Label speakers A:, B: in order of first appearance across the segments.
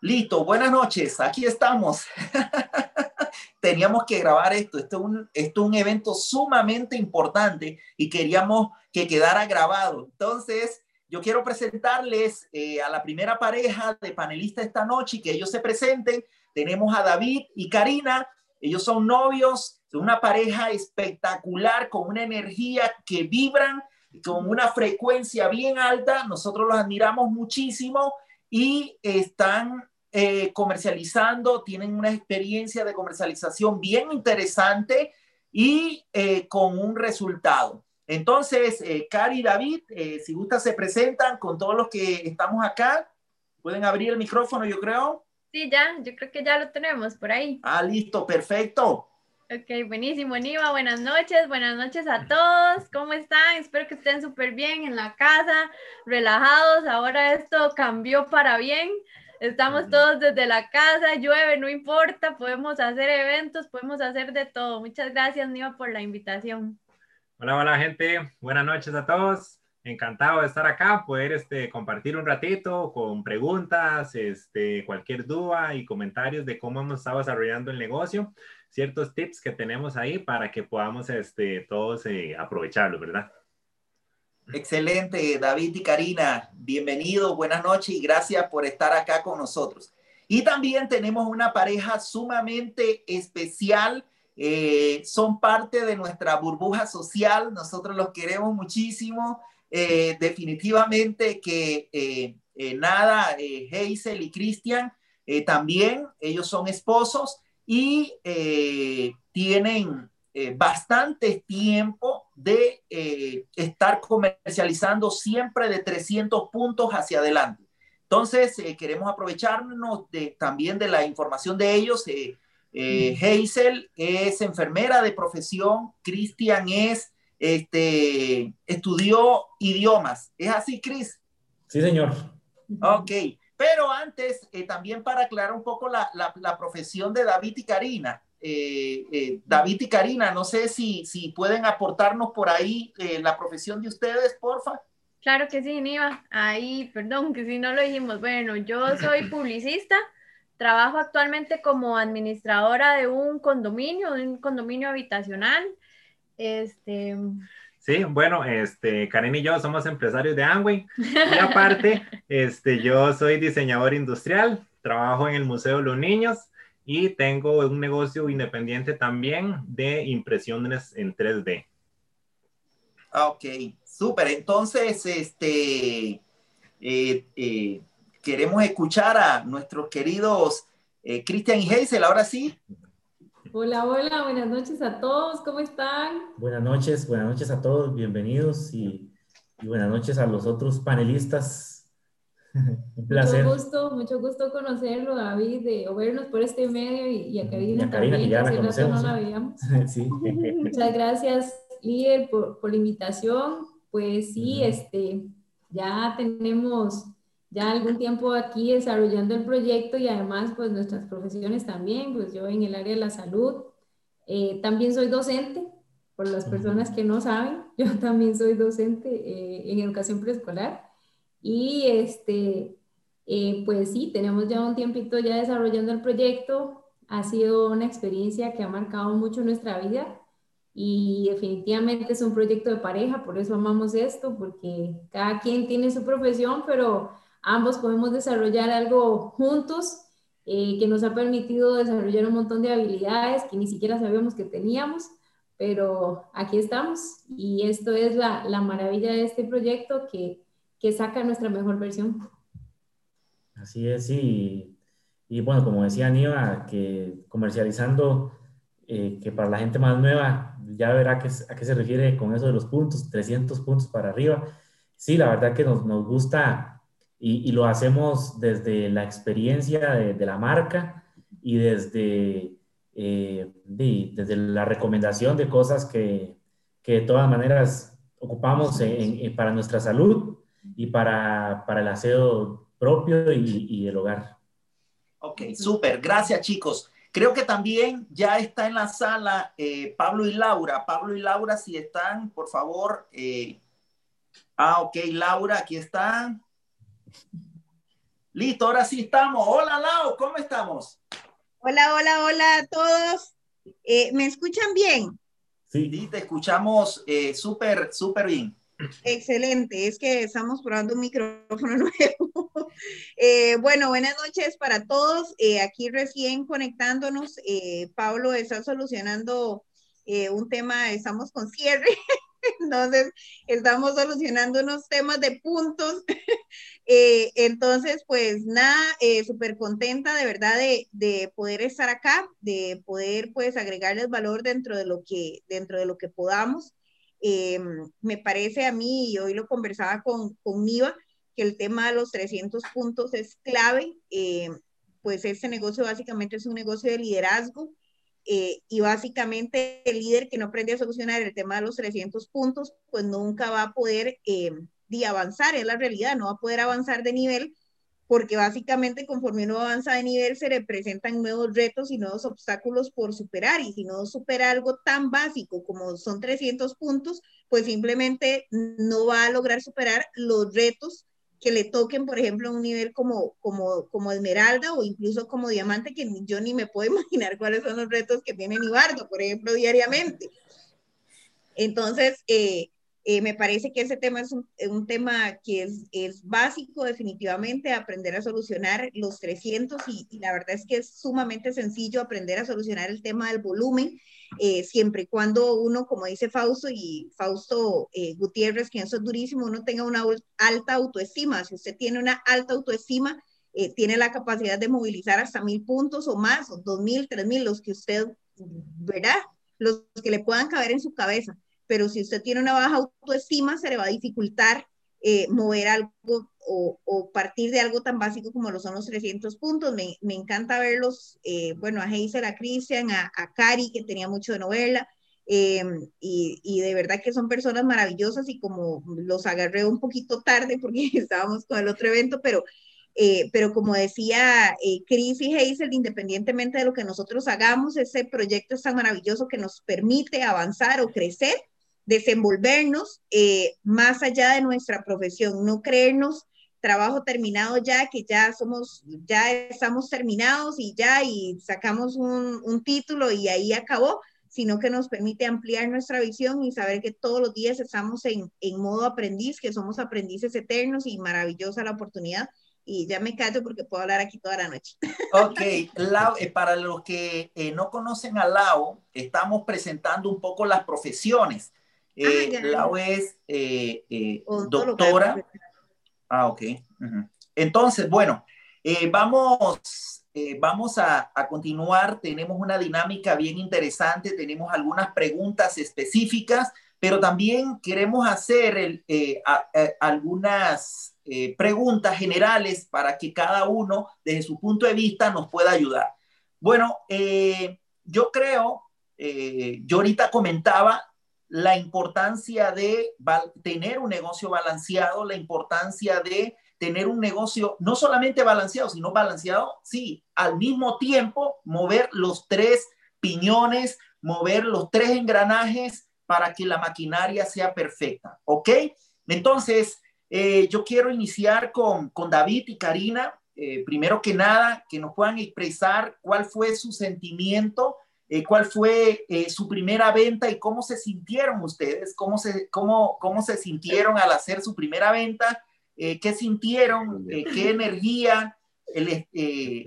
A: Listo, buenas noches, aquí estamos. Teníamos que grabar esto, esto es, un, evento sumamente importante y queríamos que quedara grabado. Entonces, yo quiero presentarles eh, a la primera pareja de panelistas esta noche y que ellos se presenten. Tenemos a David y Karina, ellos son novios, son una pareja espectacular con una energía que vibran con una frecuencia bien alta. Nosotros los admiramos muchísimo y están eh, comercializando, tienen una experiencia de comercialización bien interesante y eh, con un resultado. Entonces, eh, Cari y David, si gusta, se presentan con todos los que estamos acá. Pueden abrir el micrófono, yo creo.
B: Sí, ya, yo creo que ya lo tenemos por ahí.
A: Ah, listo, perfecto.
B: Ok, buenísimo, Niva. Buenas noches, buenas noches a todos. ¿Cómo están? Espero que estén súper bien en la casa, relajados. Ahora esto cambió para bien. Estamos todos desde la casa, llueve, no importa, podemos hacer eventos, podemos hacer de todo. Muchas gracias, Niva, por la invitación.
C: Hola, hola, gente. Buenas noches a todos. Encantado de estar acá, poder este, compartir un ratito con preguntas, este, cualquier duda y comentarios de cómo hemos estado desarrollando el negocio, ciertos tips que tenemos ahí para que podamos este, todos eh, aprovecharlo, ¿verdad?
A: Excelente, David y Karina, bienvenidos, buenas noches y gracias por estar acá con nosotros. Y también tenemos una pareja sumamente especial, eh, son parte de nuestra burbuja social, nosotros los queremos muchísimo, eh, definitivamente que eh, nada, Hazel y Cristian también, ellos son esposos y tienen eh, bastante tiempo de eh, estar comercializando siempre de 300 puntos hacia adelante. Entonces, eh, queremos aprovecharnos de, también de la información de ellos. Hazel es enfermera de profesión, Cristian es, este, estudió idiomas. ¿Es así, Cris?
D: Sí, señor.
A: Ok, pero antes, también para aclarar un poco la, la, la profesión de David y Karina, eh, eh, David y Karina, no sé si, si pueden aportarnos por ahí eh, la profesión de ustedes, porfa.
B: Claro que sí, Niva. Ahí, perdón, que si no lo dijimos. Bueno, yo soy publicista, trabajo actualmente como administradora de un condominio, de un condominio habitacional. Este.
C: Sí, bueno, este, Karen y yo somos empresarios de Amway y aparte, este, yo soy diseñador industrial, trabajo en el Museo de los Niños y tengo un negocio independiente también de impresiones en 3D.
A: Ah, ok, súper. Entonces, este, eh, eh, queremos escuchar a nuestros queridos eh, Cristian y Hazel, ahora sí.
E: Hola, hola, buenas noches a todos, ¿cómo están?
D: Buenas noches, buenas noches a todos, bienvenidos y, y buenas noches a los otros panelistas
E: Un placer. Mucho gusto, mucho gusto conocerlo, David, de, o vernos por este medio y, a Karina, y también, que ya la conocemos, no la veíamos. sí. Muchas gracias, líder, por, por, la invitación. Pues sí, este, ya tenemos ya algún tiempo aquí desarrollando el proyecto y además pues nuestras profesiones también, pues yo en el área de la salud, eh, también soy docente, por las personas que no saben, yo también soy docente eh, en educación preescolar. Y este, eh, pues sí, tenemos ya un tiempito ya desarrollando el proyecto. Ha sido una experiencia que ha marcado mucho nuestra vida y definitivamente es un proyecto de pareja, por eso amamos esto, porque cada quien tiene su profesión, pero ambos podemos desarrollar algo juntos eh, que nos ha permitido desarrollar un montón de habilidades que ni siquiera sabíamos que teníamos, pero aquí estamos y esto es la, la maravilla de este proyecto que que saca nuestra mejor versión.
D: Así es, y, y bueno, como decía Aníbal, que comercializando, eh, que para la gente más nueva, ya verá a qué, a qué se refiere con eso de los puntos, 300 puntos para arriba. Sí, la verdad que nos, nos gusta y, y, lo hacemos desde la experiencia de, de la marca y desde, eh, de, desde la recomendación de cosas que, que de todas maneras ocupamos en, para nuestra salud y para, para el aseo propio y, y el hogar.
A: Ok, súper. Gracias, chicos. Creo que también ya está en la sala eh, Pablo y Laura. Pablo y Laura, si están, por favor. Eh... Ah, ok, Laura, aquí están. Listo, ahora sí estamos. Hola, Lau, ¿cómo estamos?
F: Hola, hola, hola a todos. Eh, ¿Me escuchan bien?
A: Sí. te escuchamos eh, súper, súper bien.
F: Excelente, es que estamos probando un micrófono nuevo. Eh, bueno, buenas noches para todos. Eh, aquí recién conectándonos, Pablo está solucionando un tema, estamos con cierre, entonces estamos solucionando unos temas de puntos. Entonces, pues nada, súper contenta de verdad de, de, poder estar acá, de poder pues agregarles valor dentro de lo que, dentro de lo que podamos. Eh, me parece a mí, y hoy lo conversaba con, con Niva, que el tema de los 300 puntos es clave. Eh, pues este negocio básicamente es un negocio de liderazgo eh, y básicamente el líder que no aprende a solucionar el tema de los 300 puntos, pues nunca va a poder de avanzar, es la realidad, no va a poder avanzar de nivel porque básicamente conforme uno avanza de nivel se le presentan nuevos retos y nuevos obstáculos por superar y si no supera algo tan básico como son 300 puntos, pues simplemente no va a lograr superar los retos que le toquen, por ejemplo, un nivel como, como, como esmeralda o incluso como diamante, que yo ni me puedo imaginar cuáles son los retos que tiene Nibardo, por ejemplo, diariamente. Entonces, eh, eh, me parece que ese tema es un, un tema que es, es, básico definitivamente, aprender a solucionar los 300 y, la verdad es que es sumamente sencillo aprender a solucionar el tema del volumen, eh, siempre y cuando uno, como dice Fausto y Fausto eh, Gutiérrez, que eso es durísimo, uno tenga una alta autoestima. Si usted tiene una alta autoestima, tiene la capacidad de movilizar hasta mil puntos o más, o dos mil, tres mil, los que usted, ¿verdad? Los que le puedan caber en su cabeza pero si usted tiene una baja autoestima, se le va a dificultar eh, mover algo o, partir de algo tan básico como lo son los 300 puntos. Me, me encanta verlos, eh, bueno, a Hazel, a Christian, a, a, Cari, que tenía mucho de novela, eh, y, y, de verdad que son personas maravillosas y como los agarré un poquito tarde porque estábamos con el otro evento, pero, pero como decía Chris y Hazel, independientemente de lo que nosotros hagamos, ese proyecto es tan maravilloso que nos permite avanzar o crecer desenvolvernos eh, más allá de nuestra profesión, no creernos trabajo terminado ya, que ya somos, ya estamos terminados y ya, y sacamos un, un título y ahí acabó, sino que nos permite ampliar nuestra visión y saber que todos los días estamos en, en modo aprendiz, que somos aprendices eternos y maravillosa la oportunidad y ya me callo porque puedo hablar aquí toda la noche.
A: Ok, Lau, eh, para los que eh, no conocen a Lau, estamos presentando un poco las profesiones. Eh, ah, Lau es eh, eh, doctora. Ah, ok. Entonces, bueno, vamos, vamos a, a, continuar. Tenemos una dinámica bien interesante, tenemos algunas preguntas específicas, pero también queremos hacer el, algunas preguntas generales para que cada uno, desde su punto de vista, nos pueda ayudar. Bueno, yo creo, yo ahorita comentaba la importancia de tener un negocio balanceado, la importancia de tener un negocio no solamente balanceado, sino balanceado, sí, al mismo tiempo mover los tres piñones, mover los tres engranajes para que la maquinaria sea perfecta, ¿ok? Entonces, eh, yo quiero iniciar con, con David y Karina. Eh, primero que nada, que nos puedan expresar cuál fue su sentimiento eh, cuál fue eh, su primera venta y cómo se sintieron ustedes, cómo se, cómo, cómo se sintieron al hacer su primera venta, eh, qué sintieron, qué energía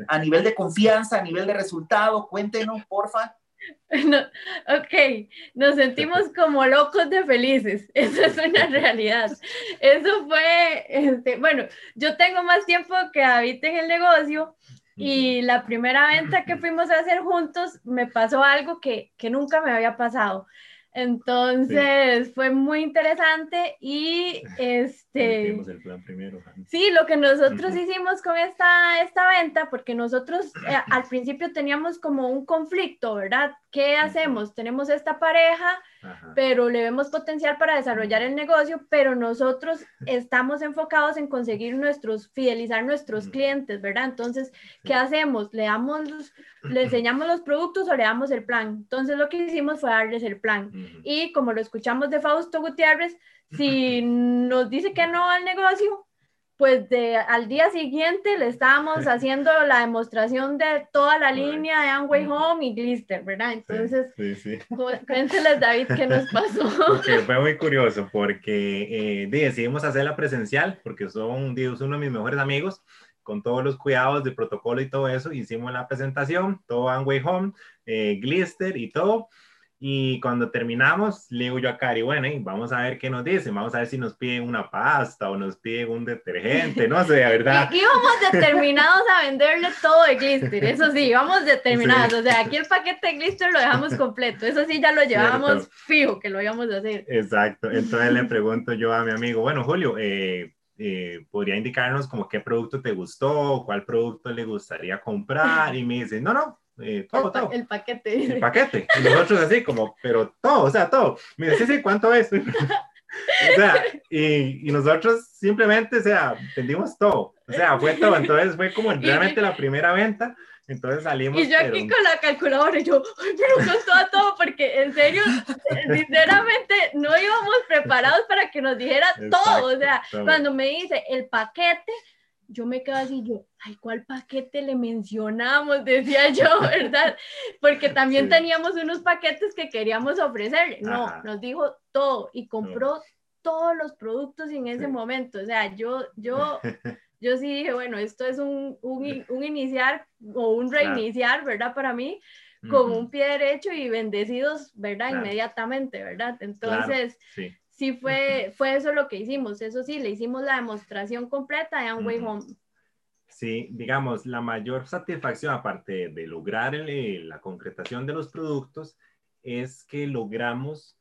A: a nivel de confianza, a nivel de resultado. Cuéntenos, porfa.
B: No, ok, nos sentimos como locos de felices, eso es una realidad. Eso fue, este, bueno, yo tengo más tiempo que habite en el negocio y la primera venta que fuimos a hacer juntos me pasó algo que, que nunca me había pasado. Entonces fue muy interesante y este... El plan primero. Sí, lo que nosotros hicimos con esta, esta venta, porque nosotros eh, al principio teníamos como un conflicto, ¿verdad? ¿Qué hacemos? Tenemos esta pareja, pero le vemos potencial para desarrollar el negocio, pero nosotros estamos enfocados en conseguir nuestros, fidelizar nuestros clientes, ¿verdad? Entonces, ¿qué hacemos? ¿Le damos, le enseñamos los productos o le damos el plan? Entonces, lo que hicimos fue darles el plan. Y como lo escuchamos de Fausto Gutiérrez, si nos dice que no al negocio, pues de, al día siguiente le estábamos haciendo la demostración de toda la línea de Amway Home y Glister, ¿verdad? Entonces, sí, sí, cuénteles, David, qué nos pasó.
C: fue muy curioso porque eh, decidimos hacerla presencial porque son, Dios, uno de mis mejores amigos con todos los cuidados de protocolo y todo eso, hicimos la presentación, todo Amway Home, eh, Glister y todo. Y cuando terminamos, le digo yo a Cari, bueno, vamos a ver qué nos dicen, vamos a ver si nos piden una pasta o nos piden un detergente, no sé, de verdad.
B: Y íbamos determinados a venderle todo de glister, eso sí, íbamos determinados, o sea, aquí el paquete de glister lo dejamos completo, eso sí ya lo llevábamos fijo que lo íbamos a hacer.
C: Exacto, entonces le pregunto yo a mi amigo, bueno, Julio, eh, eh, podría indicarnos como qué producto te gustó, cuál producto le gustaría comprar, y me dice, no, no, eh, todo, el, todo.
B: el, paquete.
C: El paquete. Y nosotros así como, pero todo, o sea, todo. Mira, sí, sí, ¿cuánto es? o sea, y, y, nosotros simplemente, o sea, vendimos todo. O sea, fue todo. Entonces fue como realmente la primera venta. Entonces salimos.
B: Y yo aquí con la calculadora, yo, pero con todo, todo, porque en serio, sinceramente, no íbamos preparados para que nos dijera todo. O sea, cuando me dice el paquete, yo me quedo así, yo, ay, ¿cuál paquete le mencionamos? Decía yo, ¿verdad? Porque también teníamos unos paquetes que queríamos ofrecerle. No, nos dijo todo y compró todos los productos en ese momento. O sea, yo, yo, yo sí dije, bueno, esto es un, un, un iniciar o un reiniciar, ¿verdad? Para mí, con un pie derecho y bendecidos, ¿verdad? Inmediatamente, ¿verdad? Entonces, sí sí fue, fue eso lo que hicimos. Eso sí, le hicimos la demostración completa de Amway Home.
C: Sí, digamos, la mayor satisfacción, aparte de lograr la concretación de los productos, es que logramos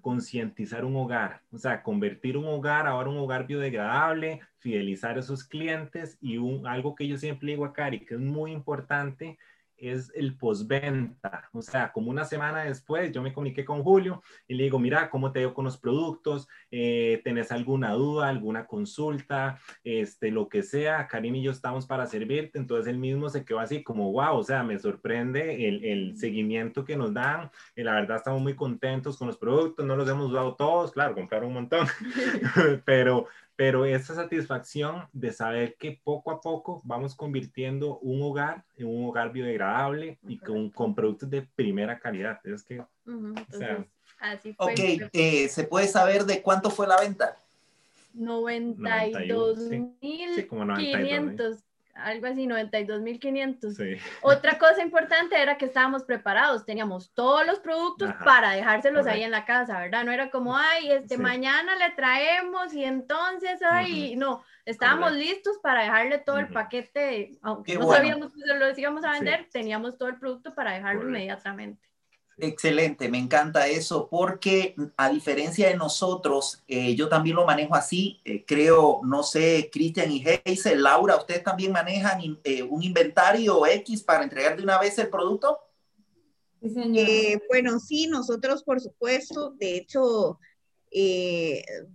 C: concientizar un hogar, o sea, convertir un hogar ahora un hogar biodegradable, fidelizar a esos clientes y un, algo que yo siempre digo a Cari, que es muy importante, es el postventa. O sea, como una semana después, yo me comuniqué con Julio y le digo, mira, ¿cómo te dio con los productos? Eh, ¿Tenés alguna duda, alguna consulta? Este, lo que sea, Karim y yo estamos para servirte. Entonces él mismo se quedó así como, wow, o sea, me sorprende el, el seguimiento que nos dan. Y la verdad estamos muy contentos con los productos, no los hemos dado todos, claro, compraron un montón, pero, pero esa satisfacción de saber que poco a poco vamos convirtiendo un hogar en un hogar biodegradable y con, con productos de primera calidad. Es que, o sea,
A: así fue. Ok, eh, ¿se puede saber de cuánto fue la venta?
B: 92.500 algo así, 92.500. Sí. Otra cosa importante era que estábamos preparados, teníamos todos los productos para dejárselos ahí en la casa, ¿verdad? No era como, ay, este, mañana le traemos y entonces, ay, no, estábamos listos para dejarle todo el paquete, aunque no sabíamos que lo íbamos a vender, teníamos todo el producto para dejarlo inmediatamente.
A: Excelente, me encanta eso porque a diferencia de nosotros, eh, yo también lo manejo así. Eh, creo, no sé, Cristian y Heise, Laura, ¿ustedes también manejan eh, un inventario X para entregar de una vez el producto?
F: bueno, sí, nosotros por supuesto. De hecho,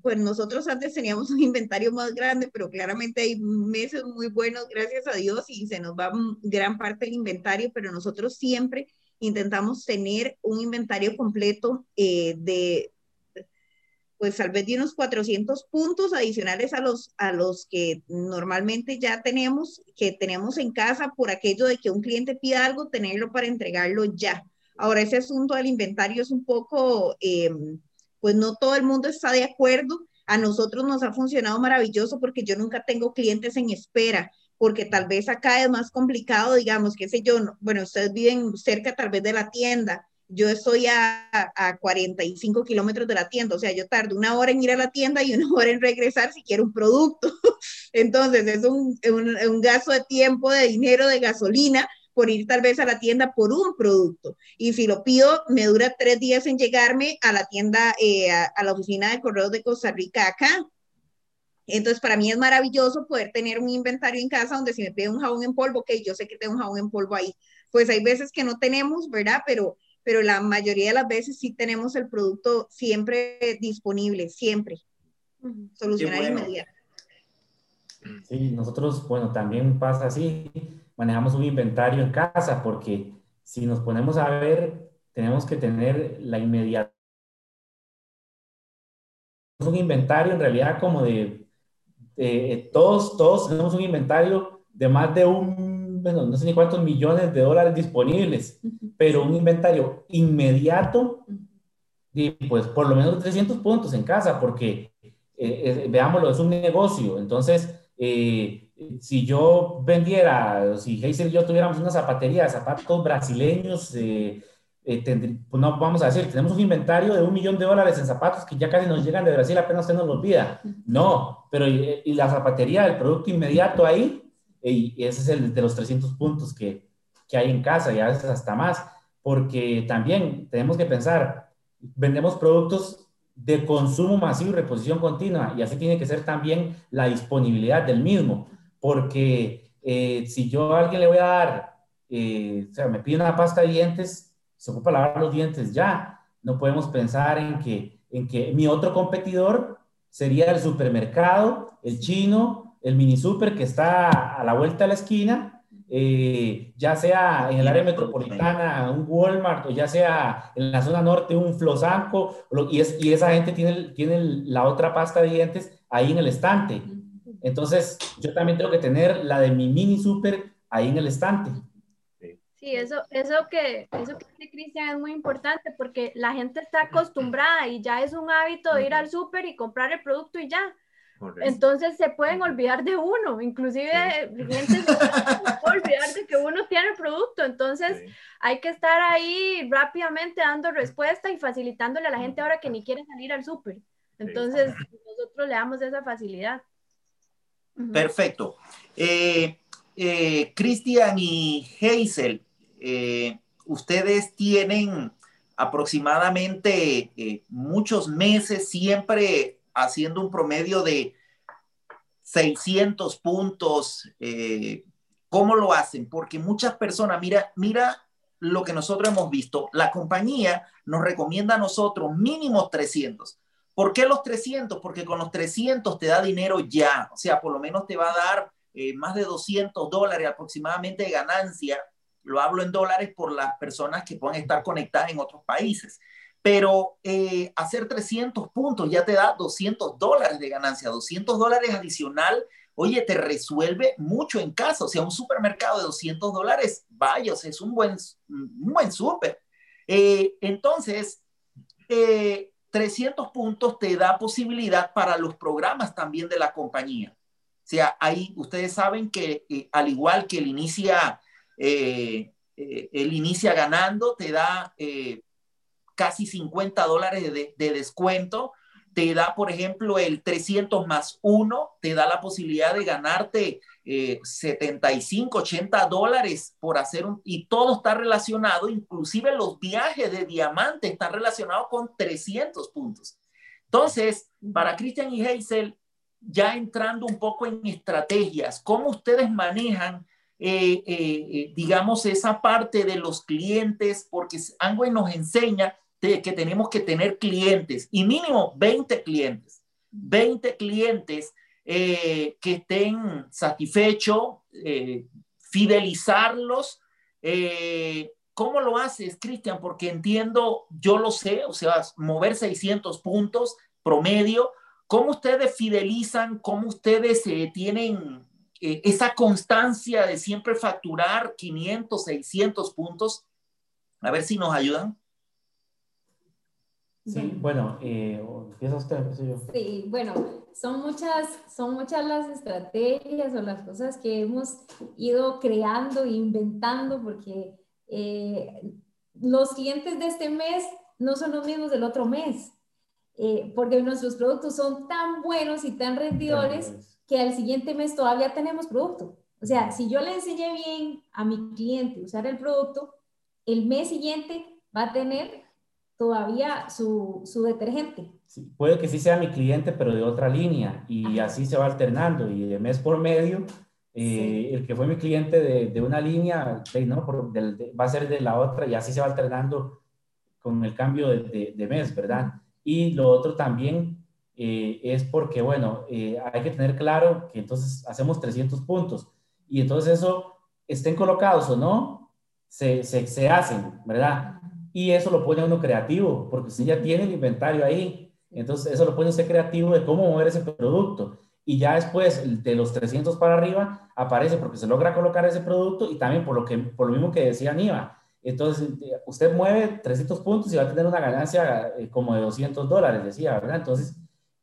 F: pues nosotros antes teníamos un inventario más grande, pero claramente hay meses muy buenos, gracias a Dios, y se nos va gran parte del inventario, pero nosotros siempre intentamos tener un inventario completo eh, de, pues tal vez de unos 400 puntos adicionales a los, a los que normalmente ya tenemos, que tenemos en casa por aquello de que un cliente pida algo, tenerlo para entregarlo ya. Ahora, ese asunto del inventario es un poco, eh, pues no todo el mundo está de acuerdo. A nosotros nos ha funcionado maravilloso porque yo nunca tengo clientes en espera porque tal vez acá es más complicado, digamos, qué sé yo, bueno, ustedes viven cerca tal vez de la tienda, yo estoy a, a 45 kilómetros de la tienda, o sea, yo tardo una hora en ir a la tienda y una hora en regresar si quiero un producto. Entonces, es un, un, gasto de tiempo, de dinero, de gasolina por ir tal vez a la tienda por un producto. Y si lo pido, me dura tres días en llegarme a la tienda, eh, a, a, la oficina de correos de Costa Rica acá. Entonces, para mí es maravilloso poder tener un inventario en casa donde si me pide un jabón en polvo, que yo sé que tengo un jabón en polvo ahí. Pues hay veces que no tenemos, ¿verdad? Pero, pero la mayoría de las veces sí tenemos el producto siempre disponible, siempre. Solucionar inmediato.
D: Sí, nosotros, bueno, también pasa así, manejamos un inventario en casa porque si nos ponemos a ver, tenemos que tener la inmediata. Un inventario en realidad como de eh, todos, todos tenemos un inventario de más de un, bueno, no sé ni cuántos millones de dólares disponibles, pero un inventario inmediato, y pues por lo menos 300 puntos en casa, porque eh, veámoslo, es un negocio. Entonces, si yo vendiera, si Hazel y yo tuviéramos una zapatería de zapatos brasileños, eh, pues no vamos a decir, tenemos un inventario de un millón de dólares en zapatos que ya casi nos llegan de Brasil, apenas se nos olvida. No, pero y, la zapatería, el producto inmediato ahí, y ese es el de los 300 puntos que, que hay en casa y a veces hasta más, porque también tenemos que pensar, vendemos productos de consumo masivo y reposición continua, y así tiene que ser también la disponibilidad del mismo, porque eh, si yo a alguien le voy a dar, eh, o sea, me pide una pasta de dientes, se ocupa lavar los dientes ya. No podemos pensar en que, en que mi otro competidor sería el supermercado, el chino, el mini super que está a la vuelta de la esquina, eh, ya sea en el área metropolitana, un Walmart, o ya sea en la zona norte, un Flosanco, y, es, y esa gente tiene, tiene la otra pasta de dientes ahí en el estante. Entonces, yo también tengo que tener la de mi mini super ahí en el estante.
B: Sí, eso, eso que, eso que dice Cristian es muy importante porque la gente está acostumbrada y ya es un hábito de ir al súper y comprar el producto y ya. Entonces se pueden olvidar de uno, inclusive clientes se pueden olvidar de que uno tiene el producto, entonces hay que estar ahí rápidamente dando respuesta y facilitándole a la gente ahora que ni quiere salir al súper. Entonces nosotros le damos esa facilidad.
A: Perfecto. Eh, eh, Cristian y Hazel, eh, ustedes tienen aproximadamente eh, muchos meses siempre haciendo un promedio de 600 puntos. Eh, ¿Cómo lo hacen? Porque muchas personas, mira, mira lo que nosotros hemos visto. La compañía nos recomienda a nosotros mínimo 300. ¿Por qué los 300? Porque con los 300 te da dinero ya. O sea, por lo menos te va a dar más de 200 dólares aproximadamente de ganancia lo hablo en dólares por las personas que pueden estar conectadas en otros países. Pero eh, hacer 300 puntos ya te da 200 dólares de ganancia, 200 dólares adicional. Oye, te resuelve mucho en casa. O sea, un supermercado de 200 dólares, vaya, es un buen, un buen súper. Eh, entonces, 300 eh, puntos te da posibilidad para los programas también de la compañía. O sea, ahí ustedes saben que al igual que el inicia eh, eh, él inicia ganando, te da eh, casi 50 dólares de, descuento, te da, por ejemplo, el 300 más 1, te da la posibilidad de ganarte 75, 80 dólares por hacer un, y todo está relacionado, inclusive los viajes de diamante están relacionados con 300 puntos. Entonces, para Christian y Hazel, ya entrando un poco en estrategias, ¿cómo ustedes manejan eh, eh, digamos, esa parte de los clientes, porque Angway nos enseña que tenemos que tener clientes y mínimo 20 clientes, 20 clientes eh, que estén satisfechos, fidelizarlos. ¿Cómo lo haces, Cristian? Porque entiendo, yo lo sé, o sea, mover 600 puntos promedio. ¿Cómo ustedes fidelizan? ¿Cómo ustedes tienen eh, esa constancia de siempre facturar 500, 600 puntos. A ver si nos ayudan.
D: Sí, bueno, eh, empieza usted, yo.
E: Sí, bueno, son muchas, son muchas las estrategias o las cosas que hemos ido creando e inventando porque eh, los clientes de este mes no son los mismos del otro mes, eh, porque nuestros productos son tan buenos y tan rendidores que al siguiente mes todavía tenemos producto. O sea, si yo le enseñé bien a mi cliente usar el producto, el mes siguiente va a tener todavía su, su detergente.
D: puede que sí sea mi cliente, pero de otra línea, y así se va alternando, y de mes por medio, eh, el que fue mi cliente de, de una línea, no, va a ser de la otra, y así se va alternando con el cambio de, de mes, ¿verdad? Y lo otro también eh, es porque, bueno, eh, hay que tener claro que entonces hacemos 300 puntos y entonces eso, estén colocados o no, se, se, hacen, ¿verdad? Y eso lo pone uno creativo, porque si ya tiene el inventario ahí, entonces eso lo pone usted creativo de cómo mover ese producto. y ya después de los 300 para arriba aparece porque se logra colocar ese producto y también por lo, que, por lo mismo que decía Niva. Entonces, usted mueve 300 puntos y va a tener una ganancia eh, como de 200 dólares, decía, ¿verdad? Entonces,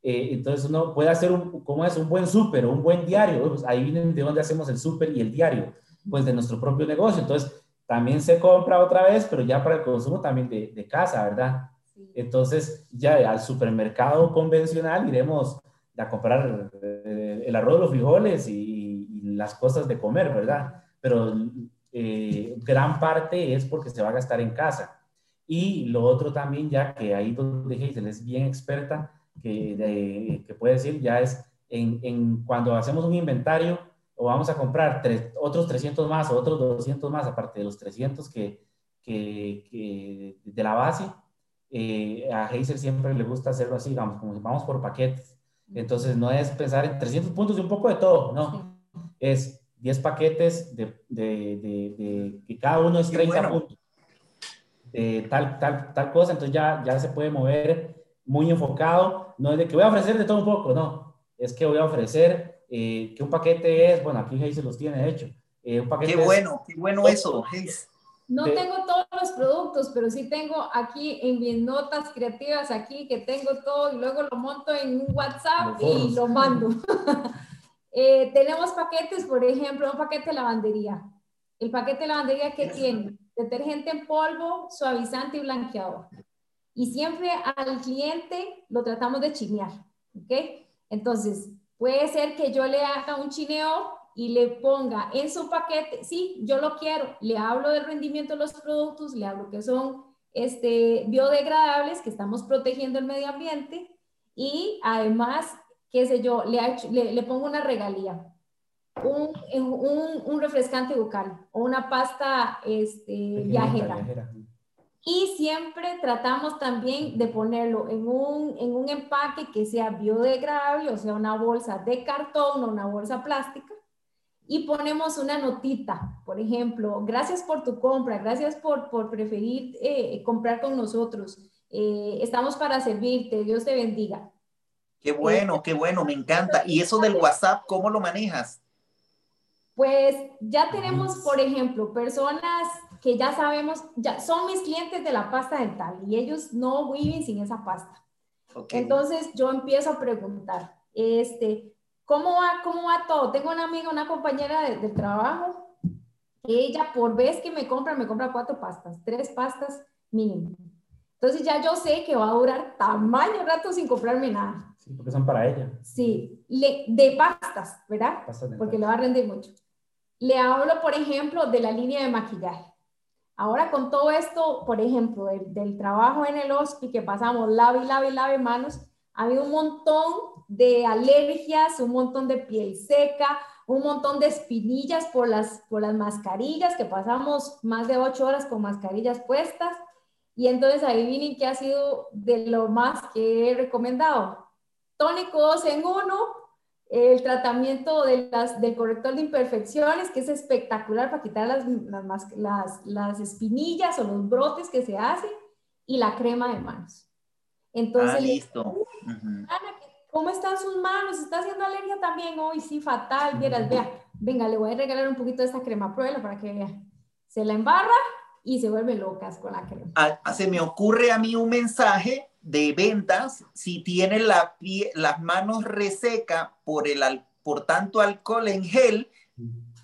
D: eh, entonces uno puede hacer un, ¿cómo es? Un buen súper, un buen diario. Pues ahí vienen de dónde hacemos el súper y el diario, pues de nuestro propio negocio. Entonces, también se compra otra vez, pero ya para el consumo también de, de casa, ¿verdad? Entonces, ya al supermercado convencional iremos a comprar eh, el arroz, los frijoles y, las cosas de comer, ¿verdad? Pero eh, gran parte es porque se va a gastar en casa. Y lo otro también, ya que ahí donde Hazel es bien experta, que, que puede decir, ya es en, en, cuando hacemos un inventario o vamos a comprar otros 300 más o otros 200 más, aparte de los 300 que, que, que de la base, eh, a Hazel siempre le gusta hacerlo así, vamos, como vamos por paquetes. Entonces, no es pensar en 300 puntos y un poco de todo, no. Es 10 paquetes de, de, de, que cada uno es 30 puntos. De tal, tal, tal cosa, entonces ya, ya se puede mover muy enfocado. No es de que voy a ofrecer de todo un poco, no. Es que voy a ofrecer eh, que un paquete es, bueno, aquí Hayes los tiene, de hecho.
A: Eh, un paquete qué bueno, qué bueno eso, Hayes.
E: No tengo todos los productos, pero sí tengo aquí en mis notas creativas aquí que tengo todo y luego lo monto en un WhatsApp y lo mando. Eh, tenemos paquetes, por ejemplo, un paquete de lavandería. El paquete de lavandería que tiene detergente en polvo, suavizante y blanqueador. Y siempre al cliente lo tratamos de chinear, ¿ok? Entonces, puede ser que yo le haga un chineo y le ponga en su paquete, sí, yo lo quiero, le hablo del rendimiento de los productos, le hablo que son este, biodegradables, que estamos protegiendo el medio ambiente y además, qué sé yo, le, le, pongo una regalía, un, un, un, refrescante bucal o una pasta este, viajera. Y siempre tratamos también de ponerlo en un, en un empaque que sea biodegradable, o sea, una bolsa de cartón o una bolsa plástica, y ponemos una notita, por ejemplo, gracias por tu compra, gracias por, por preferir eh, comprar con nosotros, eh, estamos para servirte, Dios te bendiga.
A: Qué bueno, qué bueno, me encanta. ¿Y eso del WhatsApp, cómo lo manejas?
E: Pues ya tenemos, por ejemplo, personas que ya sabemos, ya son mis clientes de la pasta dental y ellos no viven sin esa pasta. Entonces yo empiezo a preguntar, este, ¿Cómo va, cómo va todo? Tengo una amiga, una compañera de, trabajo, ella por vez que me compra, me compra cuatro pastas, tres pastas mínimo. Entonces ya yo sé que va a durar tamaño rato sin comprarme nada.
D: Sí, porque son para ella.
E: Sí, le, de pastas, ¿verdad? porque le va a rendir mucho. Le hablo, por ejemplo, de la línea de maquillaje. Ahora con todo esto, por ejemplo, del, del trabajo en el hospital que pasamos lave, lave, lave manos, ha habido un montón de alergias, un montón de piel seca, un montón de espinillas por las, por las mascarillas, que pasamos más de ocho horas con mascarillas puestas. Y entonces adivinen qué ha sido de lo más que he recomendado. Tónico 2 en 1, el tratamiento de las, del corrector de imperfecciones, que es espectacular para quitar las, las, las, espinillas o los brotes que se hacen, y la crema de manos. Entonces, ah, listo. ¿Cómo están sus manos? ¿Está haciendo alergia también hoy? Sí, fatal. Vieras, vea. Venga, le voy a regalar un poquito de esta crema. Pruébela para que vea. Se la embarra y se vuelve locas con la crema.
A: Ah, ah, se me ocurre a mí un mensaje de ventas. Si tiene la las manos reseca por, el, por tanto alcohol en gel,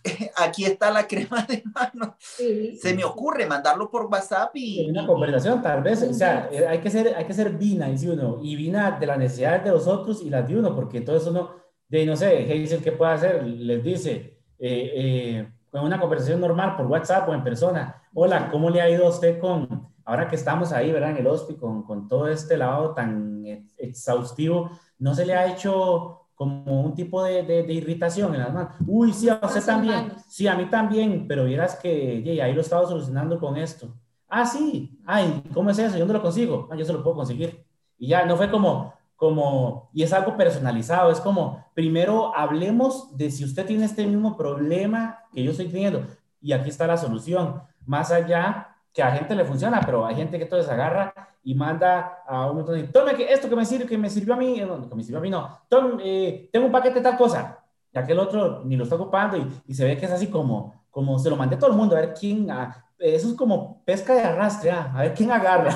A: aquí está la crema de mano. Se me ocurre mandarlo por WhatsApp y...
D: Una conversación tal vez, o sea, eh, hay que ser, hay que ser vina, dice uno, y vina de las necesidades de los otros y las de uno, porque todo eso no, de no sé, dice ¿qué puede hacer? Les dice, eh, eh, con una conversación normal por WhatsApp o en persona, hola, ¿cómo le ha ido a usted con, ahora que estamos ahí, ¿verdad? En el hospital, con, con todo este lavado tan exhaustivo, ¿no se le ha hecho como un tipo de, de, irritación en las manos. Uy, sí, a usted también. Sí, a mí también, pero vieras que yeah, ahí lo estaba solucionando con esto. Ah, sí. Ay, ¿cómo es eso? Yo no lo consigo. Ah, yo se lo puedo conseguir. Y ya, no fue como, como, y es algo personalizado. Es como, primero hablemos de si usted tiene este mismo problema que yo estoy teniendo. Y aquí está la solución. Más allá que a gente le funciona, pero hay gente que entonces agarra y manda a un montón de, tome que esto que me sirve, que me sirvió a mí, no, que me sirvió a mí no, tome, eh, tengo un paquete de tal cosa, ya que el otro ni lo está ocupando y, y, se ve que es así como, como se lo mandé a todo el mundo, a ver quién, eso es como pesca de arrastre, ah, a ver quién agarra.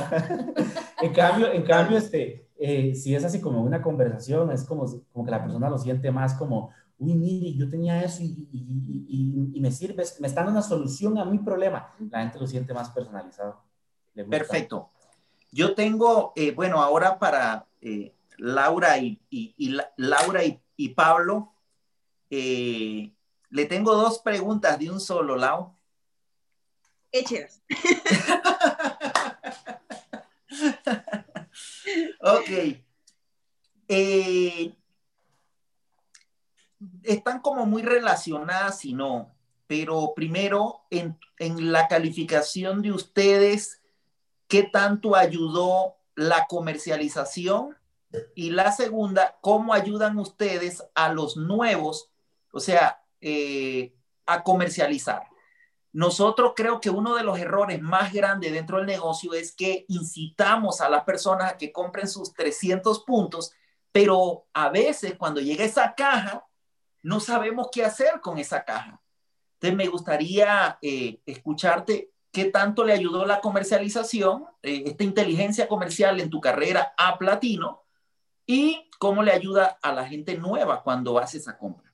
D: en cambio, en cambio este, eh, si es así como una conversación, es como, como que la persona lo siente más como, uy, mire, yo tenía eso y, y, y, me sirve, me está dando una solución a mi problema. La gente lo siente más personalizado.
A: Perfecto. Yo tengo, eh, bueno, ahora para eh, Laura y, Laura y, Pablo, eh, le tengo dos preguntas de un solo, Lau.
F: Échelas.
A: ok están como muy relacionadas y no, pero primero en, en la calificación de ustedes, ¿qué tanto ayudó la comercialización? Y la segunda, ¿cómo ayudan ustedes a los nuevos, o sea, eh, a comercializar? Nosotros creo que uno de los errores más grandes dentro del negocio es que incitamos a las personas a que compren sus 300 puntos, pero a veces cuando llega esa caja, no sabemos qué hacer con esa caja. Entonces me gustaría eh, escucharte qué tanto le ayudó la comercialización, eh, esta inteligencia comercial en tu carrera a platino y cómo le ayuda a la gente nueva cuando hace esa compra.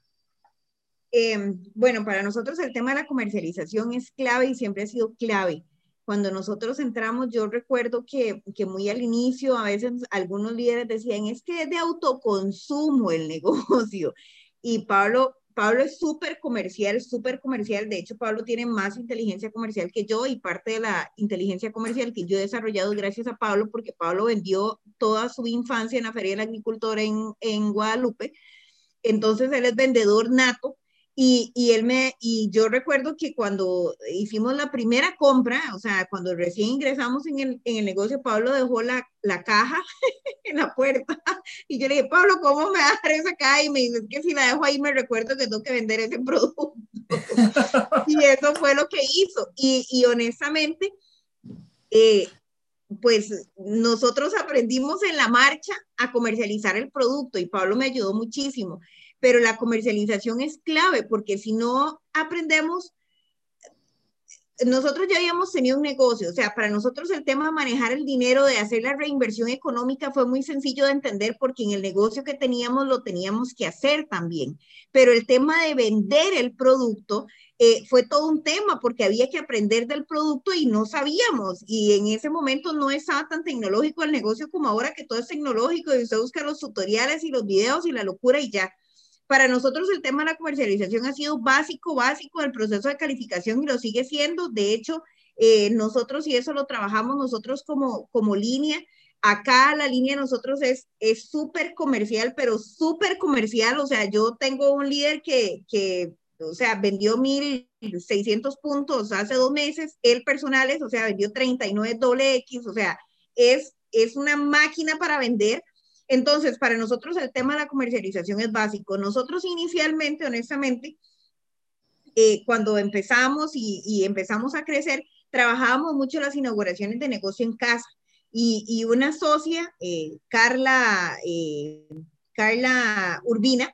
F: Em, bueno, para nosotros el tema de la comercialización es clave y siempre ha sido clave. Cuando nosotros entramos, yo recuerdo que, que muy al inicio, a veces algunos líderes decían, es que es de autoconsumo el negocio y Pablo, Pablo es súper comercial, súper comercial. De hecho, Pablo tiene más inteligencia comercial que yo y parte de la inteligencia comercial que yo he desarrollado gracias a Pablo, porque Pablo vendió toda su infancia en la Feria del Agricultor en, en Guadalupe. Entonces, él es vendedor nato y, y, él me, y yo recuerdo que cuando hicimos la primera compra, o sea, cuando recién ingresamos en el, en el negocio, Pablo dejó la, la caja en la puerta y yo le dije, Pablo, ¿cómo me va a dejar esa caja? Y me dice, es que si la dejo ahí me recuerdo que tengo que vender ese producto. y eso fue lo que hizo. Y, y honestamente, eh, pues nosotros aprendimos en la marcha a comercializar el producto y Pablo me ayudó muchísimo pero la comercialización es clave porque si no aprendemos, nosotros ya habíamos tenido un negocio, o sea, para nosotros el tema de manejar el dinero, de hacer la reinversión económica fue muy sencillo de entender porque en el negocio que teníamos lo teníamos que hacer también, pero el tema de vender el producto eh, fue todo un tema porque había que aprender del producto y no sabíamos. Y en ese momento no estaba tan tecnológico el negocio como ahora que todo es tecnológico y usted busca los tutoriales y los videos y la locura y ya. Para nosotros el tema de la comercialización ha sido básico, básico del proceso de calificación y lo sigue siendo. De hecho, eh, nosotros, y eso lo trabajamos nosotros como, como línea, acá la línea de nosotros es súper comercial, pero súper comercial. O sea, yo tengo un líder que, que o sea, vendió 1.600 puntos hace dos meses, él personales, o sea, vendió 39 doble X, o sea, es, es una máquina para vender entonces, para nosotros el tema de la comercialización es básico. Nosotros inicialmente, honestamente, eh, cuando empezamos y, empezamos a crecer, trabajábamos mucho las inauguraciones de negocio en casa. Y, una socia, eh, Carla, eh, Carla Urbina,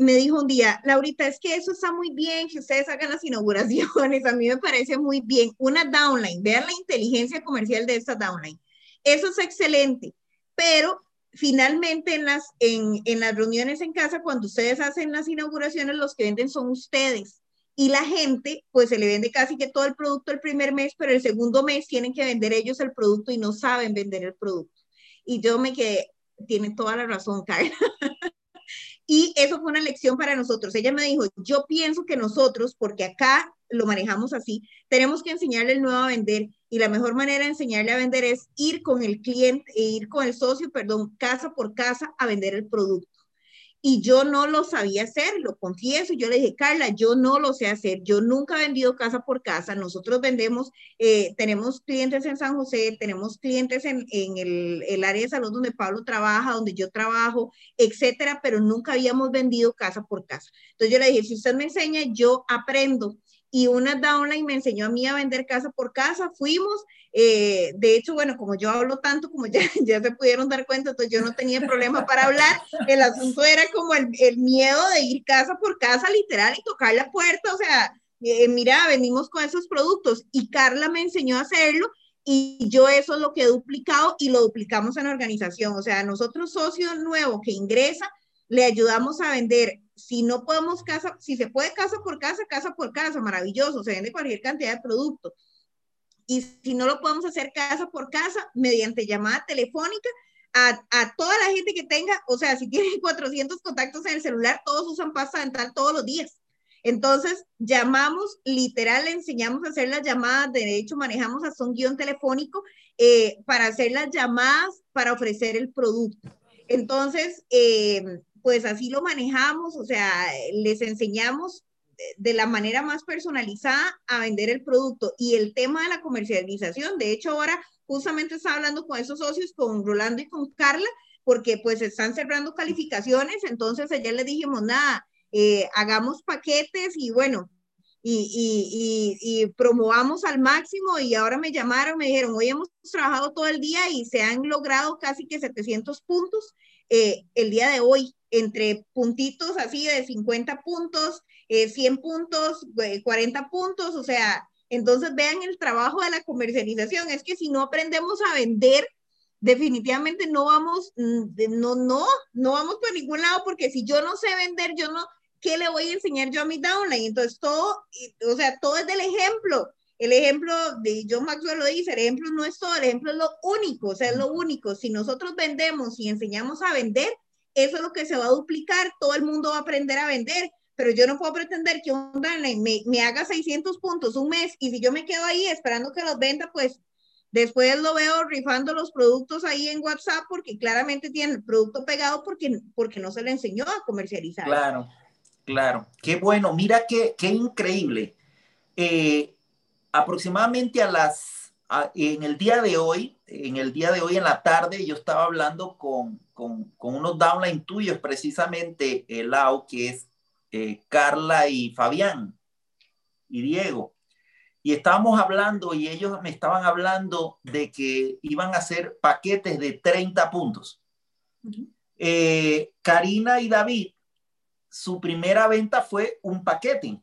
F: me dijo un día, Laurita, es que eso está muy bien, que ustedes hagan las inauguraciones, a mí me parece muy bien. Una downline, vean la inteligencia comercial de esta downline. Eso es excelente, pero finalmente en las, en, en las reuniones en casa, cuando ustedes hacen las inauguraciones, los que venden son ustedes. Y la gente, pues se le vende casi que todo el producto el primer mes, pero el segundo mes tienen que vender ellos el producto y no saben vender el producto. Y yo me quedé, tiene toda la razón, Carla. y eso fue una lección para nosotros. Ella me dijo, yo pienso que nosotros, porque acá lo manejamos así, tenemos que enseñarle el nuevo a vender y la mejor manera de enseñarle a vender es ir con el cliente, e ir con el socio, perdón, casa por casa a vender el producto. Y yo no lo sabía hacer, lo confieso. Yo le dije, Carla, yo no lo sé hacer. Yo nunca he vendido casa por casa. Nosotros vendemos, eh, tenemos clientes en San José, tenemos clientes en, el, el, área de salud donde Pablo trabaja, donde yo trabajo, etcétera, pero nunca habíamos vendido casa por casa. Entonces yo le dije, si usted me enseña, yo aprendo y una downline me enseñó a mí a vender casa por casa, fuimos, eh, de hecho, bueno, como yo hablo tanto, como ya, ya se pudieron dar cuenta, entonces yo no tenía problema para hablar, el asunto era como el, el miedo de ir casa por casa literal y tocar la puerta, o sea, eh, mira, venimos con esos productos y Carla me enseñó a hacerlo y yo eso es lo que he duplicado y lo duplicamos en la organización, o sea, nosotros socios nuevos que ingresa, le ayudamos a vender si no podemos casa, si se puede casa por casa, casa por casa, maravilloso, se vende cualquier cantidad de productos. Y si no lo podemos hacer casa por casa, mediante llamada telefónica, a, a, toda la gente que tenga, o sea, si tienen 400 contactos en el celular, todos usan pasta dental todos los días. Entonces, llamamos, literal, le enseñamos a hacer las llamadas, de hecho, manejamos hasta un guion telefónico eh, para hacer las llamadas para ofrecer el producto. Entonces, eh, pues así lo manejamos, o sea, les enseñamos de la manera más personalizada a vender el producto y el tema de la comercialización. De hecho, ahora justamente estaba hablando con esos socios, con Rolando y con Carla, porque pues están cerrando calificaciones, entonces ayer les dijimos, nada, eh, hagamos paquetes y bueno, y, promovamos al máximo y ahora me llamaron, me dijeron, hoy hemos trabajado todo el día y se han logrado casi que 700 puntos eh, el día de hoy, entre puntitos así de 50 puntos, 100 eh, puntos, 40 eh, puntos, o sea, entonces vean el trabajo de la comercialización, es que si no aprendemos a vender, definitivamente no vamos, mm, no, no, no vamos por ningún lado, porque si yo no sé vender, yo no, ¿qué le voy a enseñar yo a mi downline? Entonces todo, o sea, todo es del ejemplo. El ejemplo de John Maxwell lo dice, el ejemplo no es todo, el ejemplo es lo único, o sea, es lo único. Si nosotros vendemos y enseñamos a vender, eso es lo que se va a duplicar, todo el mundo va a aprender a vender, pero yo no puedo pretender que un me, me haga 600 puntos un mes y si yo me quedo ahí esperando que los venda, pues después lo veo rifando los productos ahí en WhatsApp porque claramente tiene el producto pegado porque, porque no se le enseñó a comercializar.
A: Claro, claro. Qué bueno, mira qué, qué increíble. Eh, aproximadamente a las, en el día de hoy, en el día de hoy en la tarde, yo estaba hablando con, con, con unos downline tuyos, precisamente el AU, que es eh, Carla y Fabián y Diego. Y estábamos hablando y ellos me estaban hablando de que iban a hacer paquetes de 30 puntos. Eh, Karina y David, su primera venta fue un paquete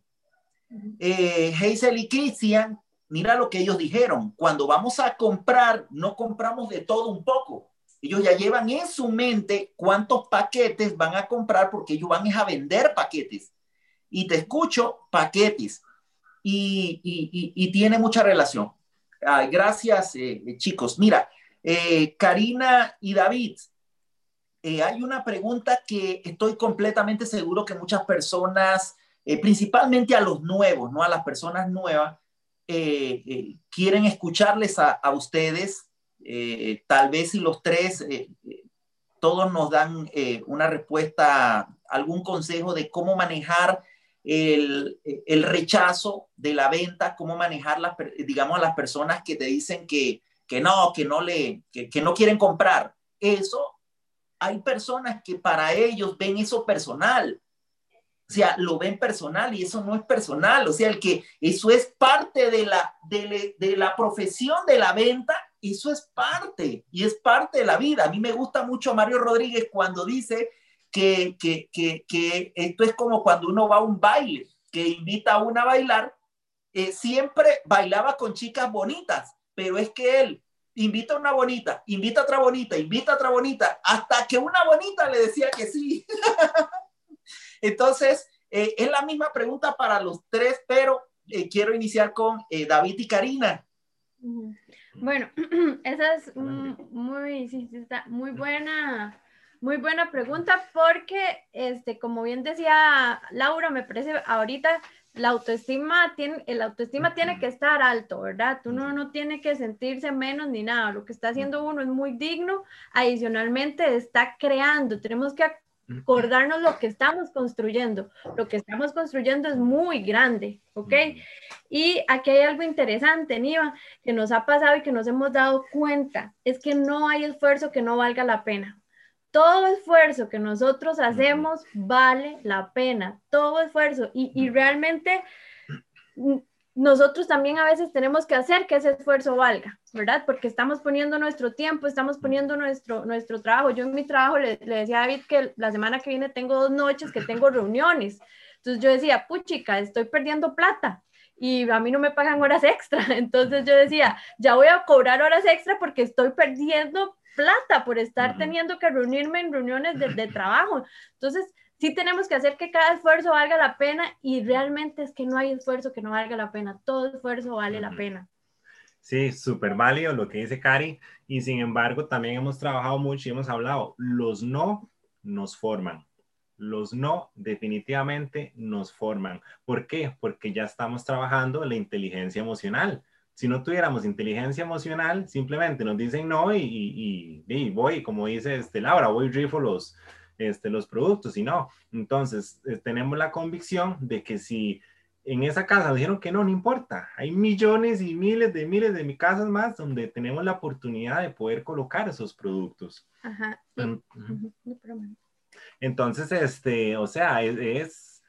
A: eh, Hazel y Christian, mira lo que ellos dijeron, cuando vamos a comprar, no compramos de todo un poco. Ellos ya llevan en su mente cuántos paquetes van a comprar porque ellos van a vender paquetes. Y te escucho, paquetes. Y, tiene mucha relación. gracias, eh, chicos. Mira, eh, Karina y David, eh, hay una pregunta que estoy completamente seguro que muchas personas eh, principalmente a los nuevos, ¿no? A las personas nuevas, eh, eh, quieren escucharles a, ustedes, tal vez si los tres, todos nos dan una respuesta, algún consejo de cómo manejar el, rechazo de la venta, cómo manejar, las, digamos, a las personas que te dicen que, que no, que no, le, que no quieren comprar. Eso, hay personas que para ellos ven eso personal o sea, lo ven personal y eso no es personal. O sea, el que eso es parte de la, de, la profesión de la venta, eso es parte y es parte de la vida. A mí me gusta mucho Mario Rodríguez cuando dice que, que, que, que esto es como cuando uno va a un baile, que invita a una a bailar, eh, siempre bailaba con chicas bonitas, pero es que él invita a una bonita, invita a otra bonita, invita a otra bonita, hasta que una bonita le decía que sí. Entonces, eh, es la misma pregunta para los tres, pero eh, quiero iniciar con eh, David y Karina.
B: Bueno, esa es muy, muy buena. Muy buena pregunta porque, este, como bien decía Laura, me parece ahorita la autoestima tiene, el autoestima tiene que estar alto, ¿verdad? Uno no tiene que sentirse menos ni nada. Lo que está haciendo uno es muy digno. Adicionalmente está creando. Tenemos que acordarnos lo que estamos construyendo. Lo que estamos construyendo es muy grande, ¿ok? Y aquí hay algo interesante, Niva, que nos ha pasado y que nos hemos dado cuenta, es que no hay esfuerzo que no valga la pena. Todo esfuerzo que nosotros hacemos vale la pena, todo esfuerzo. Y, y realmente nosotros también a veces tenemos que hacer que ese esfuerzo valga, ¿verdad? Porque estamos poniendo nuestro tiempo, estamos poniendo nuestro, nuestro trabajo. Yo en mi trabajo le, le decía a David que la semana que viene tengo dos noches que tengo reuniones. Entonces yo decía, puchica, estoy perdiendo plata y a mí no me pagan horas extra. Entonces yo decía, ya voy a cobrar horas extra porque estoy perdiendo plata por estar teniendo que reunirme en reuniones de, de trabajo. Entonces, sí tenemos que hacer que cada esfuerzo valga la pena y realmente es que no hay esfuerzo que no valga la pena, todo esfuerzo vale la pena.
C: Sí, súper válido lo que dice Cari y sin embargo también hemos trabajado mucho y hemos hablado, los no nos forman, los no definitivamente nos forman. ¿Por qué? Porque ya estamos trabajando la inteligencia emocional. Si no tuviéramos inteligencia emocional, simplemente nos dicen no y, y, voy, como dice este Laura, voy rifo los, este, los productos y no. Entonces, eh, tenemos la convicción de que si en esa casa dijeron que no, no importa. Hay millones y miles de miles de casas más donde tenemos la oportunidad de poder colocar esos productos. Ajá. Entonces, este, o sea, es,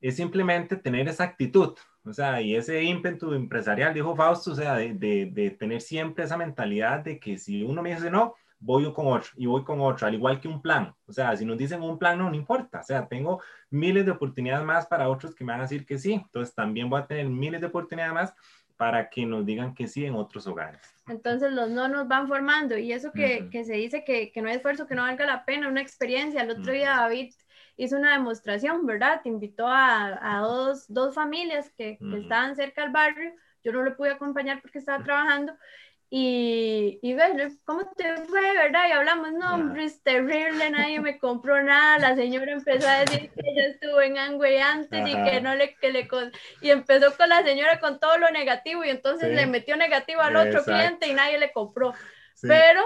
C: es, simplemente tener esa actitud, o sea, y ese ímpetu empresarial, dijo Fausto, o sea, de, de, de tener siempre esa mentalidad de que si uno me dice no, voy con otro y voy con otro, al igual que un plan. O sea, si nos dicen un plan, no, no importa. O sea, tengo miles de oportunidades más para otros que me van a decir que sí. Entonces, también voy a tener miles de oportunidades más para que nos digan que sí en otros hogares.
B: Entonces los no nos van formando y eso que, que se dice que, que, no hay esfuerzo, que no valga la pena, una experiencia. El otro día David hizo una demostración, ¿verdad? Te invitó a, a dos, dos, familias que, que, estaban cerca del barrio. Yo no le pude acompañar porque estaba trabajando y, y ver cómo te fue, ¿verdad? Y hablamos, no, hombre, es terrible, nadie me compró nada. La señora empezó a decir que ella estuvo en Angway antes y que no le, que le, y empezó con la señora con todo lo negativo y entonces le metió negativo al otro cliente y nadie le compró. Pero,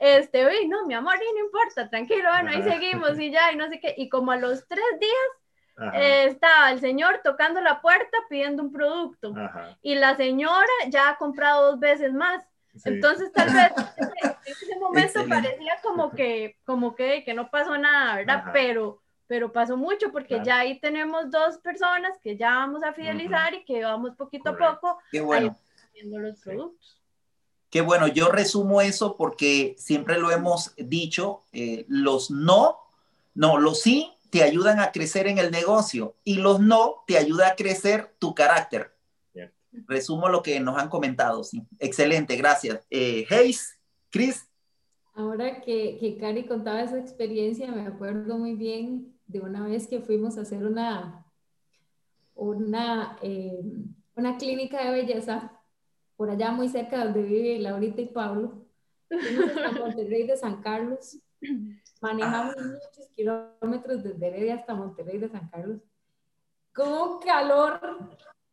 B: este, oye, no, mi amor, no importa, tranquilo, bueno, ahí seguimos y ya, y no sé qué. Y como a los tres días, eh, estaba el señor tocando la puerta pidiendo un producto y la señora ya ha comprado dos veces más. Entonces, tal vez en ese momento parecía como que, como que, que no pasó nada, ¿verdad? Pero, pero pasó mucho porque ya ahí tenemos dos personas que ya vamos a fidelizar y que vamos poquito a poco
A: Qué bueno.
B: haciendo los productos.
A: Qué bueno, yo resumo eso porque siempre lo hemos dicho, eh, los no, no, los sí te ayudan a crecer en el negocio y los no te ayuda a crecer tu carácter resumo lo que nos han comentado. Sí. Excelente, gracias. Eh, Hayes, Chris.
E: Ahora que, que Cari contaba esa experiencia, me acuerdo muy bien de una vez que fuimos a hacer una, una, eh, una clínica de belleza por allá muy cerca de donde vive Laurita y Pablo. Fuimos a Monterrey de San Carlos. Manejamos muchos kilómetros desde Heredia hasta Monterrey de San Carlos. Con calor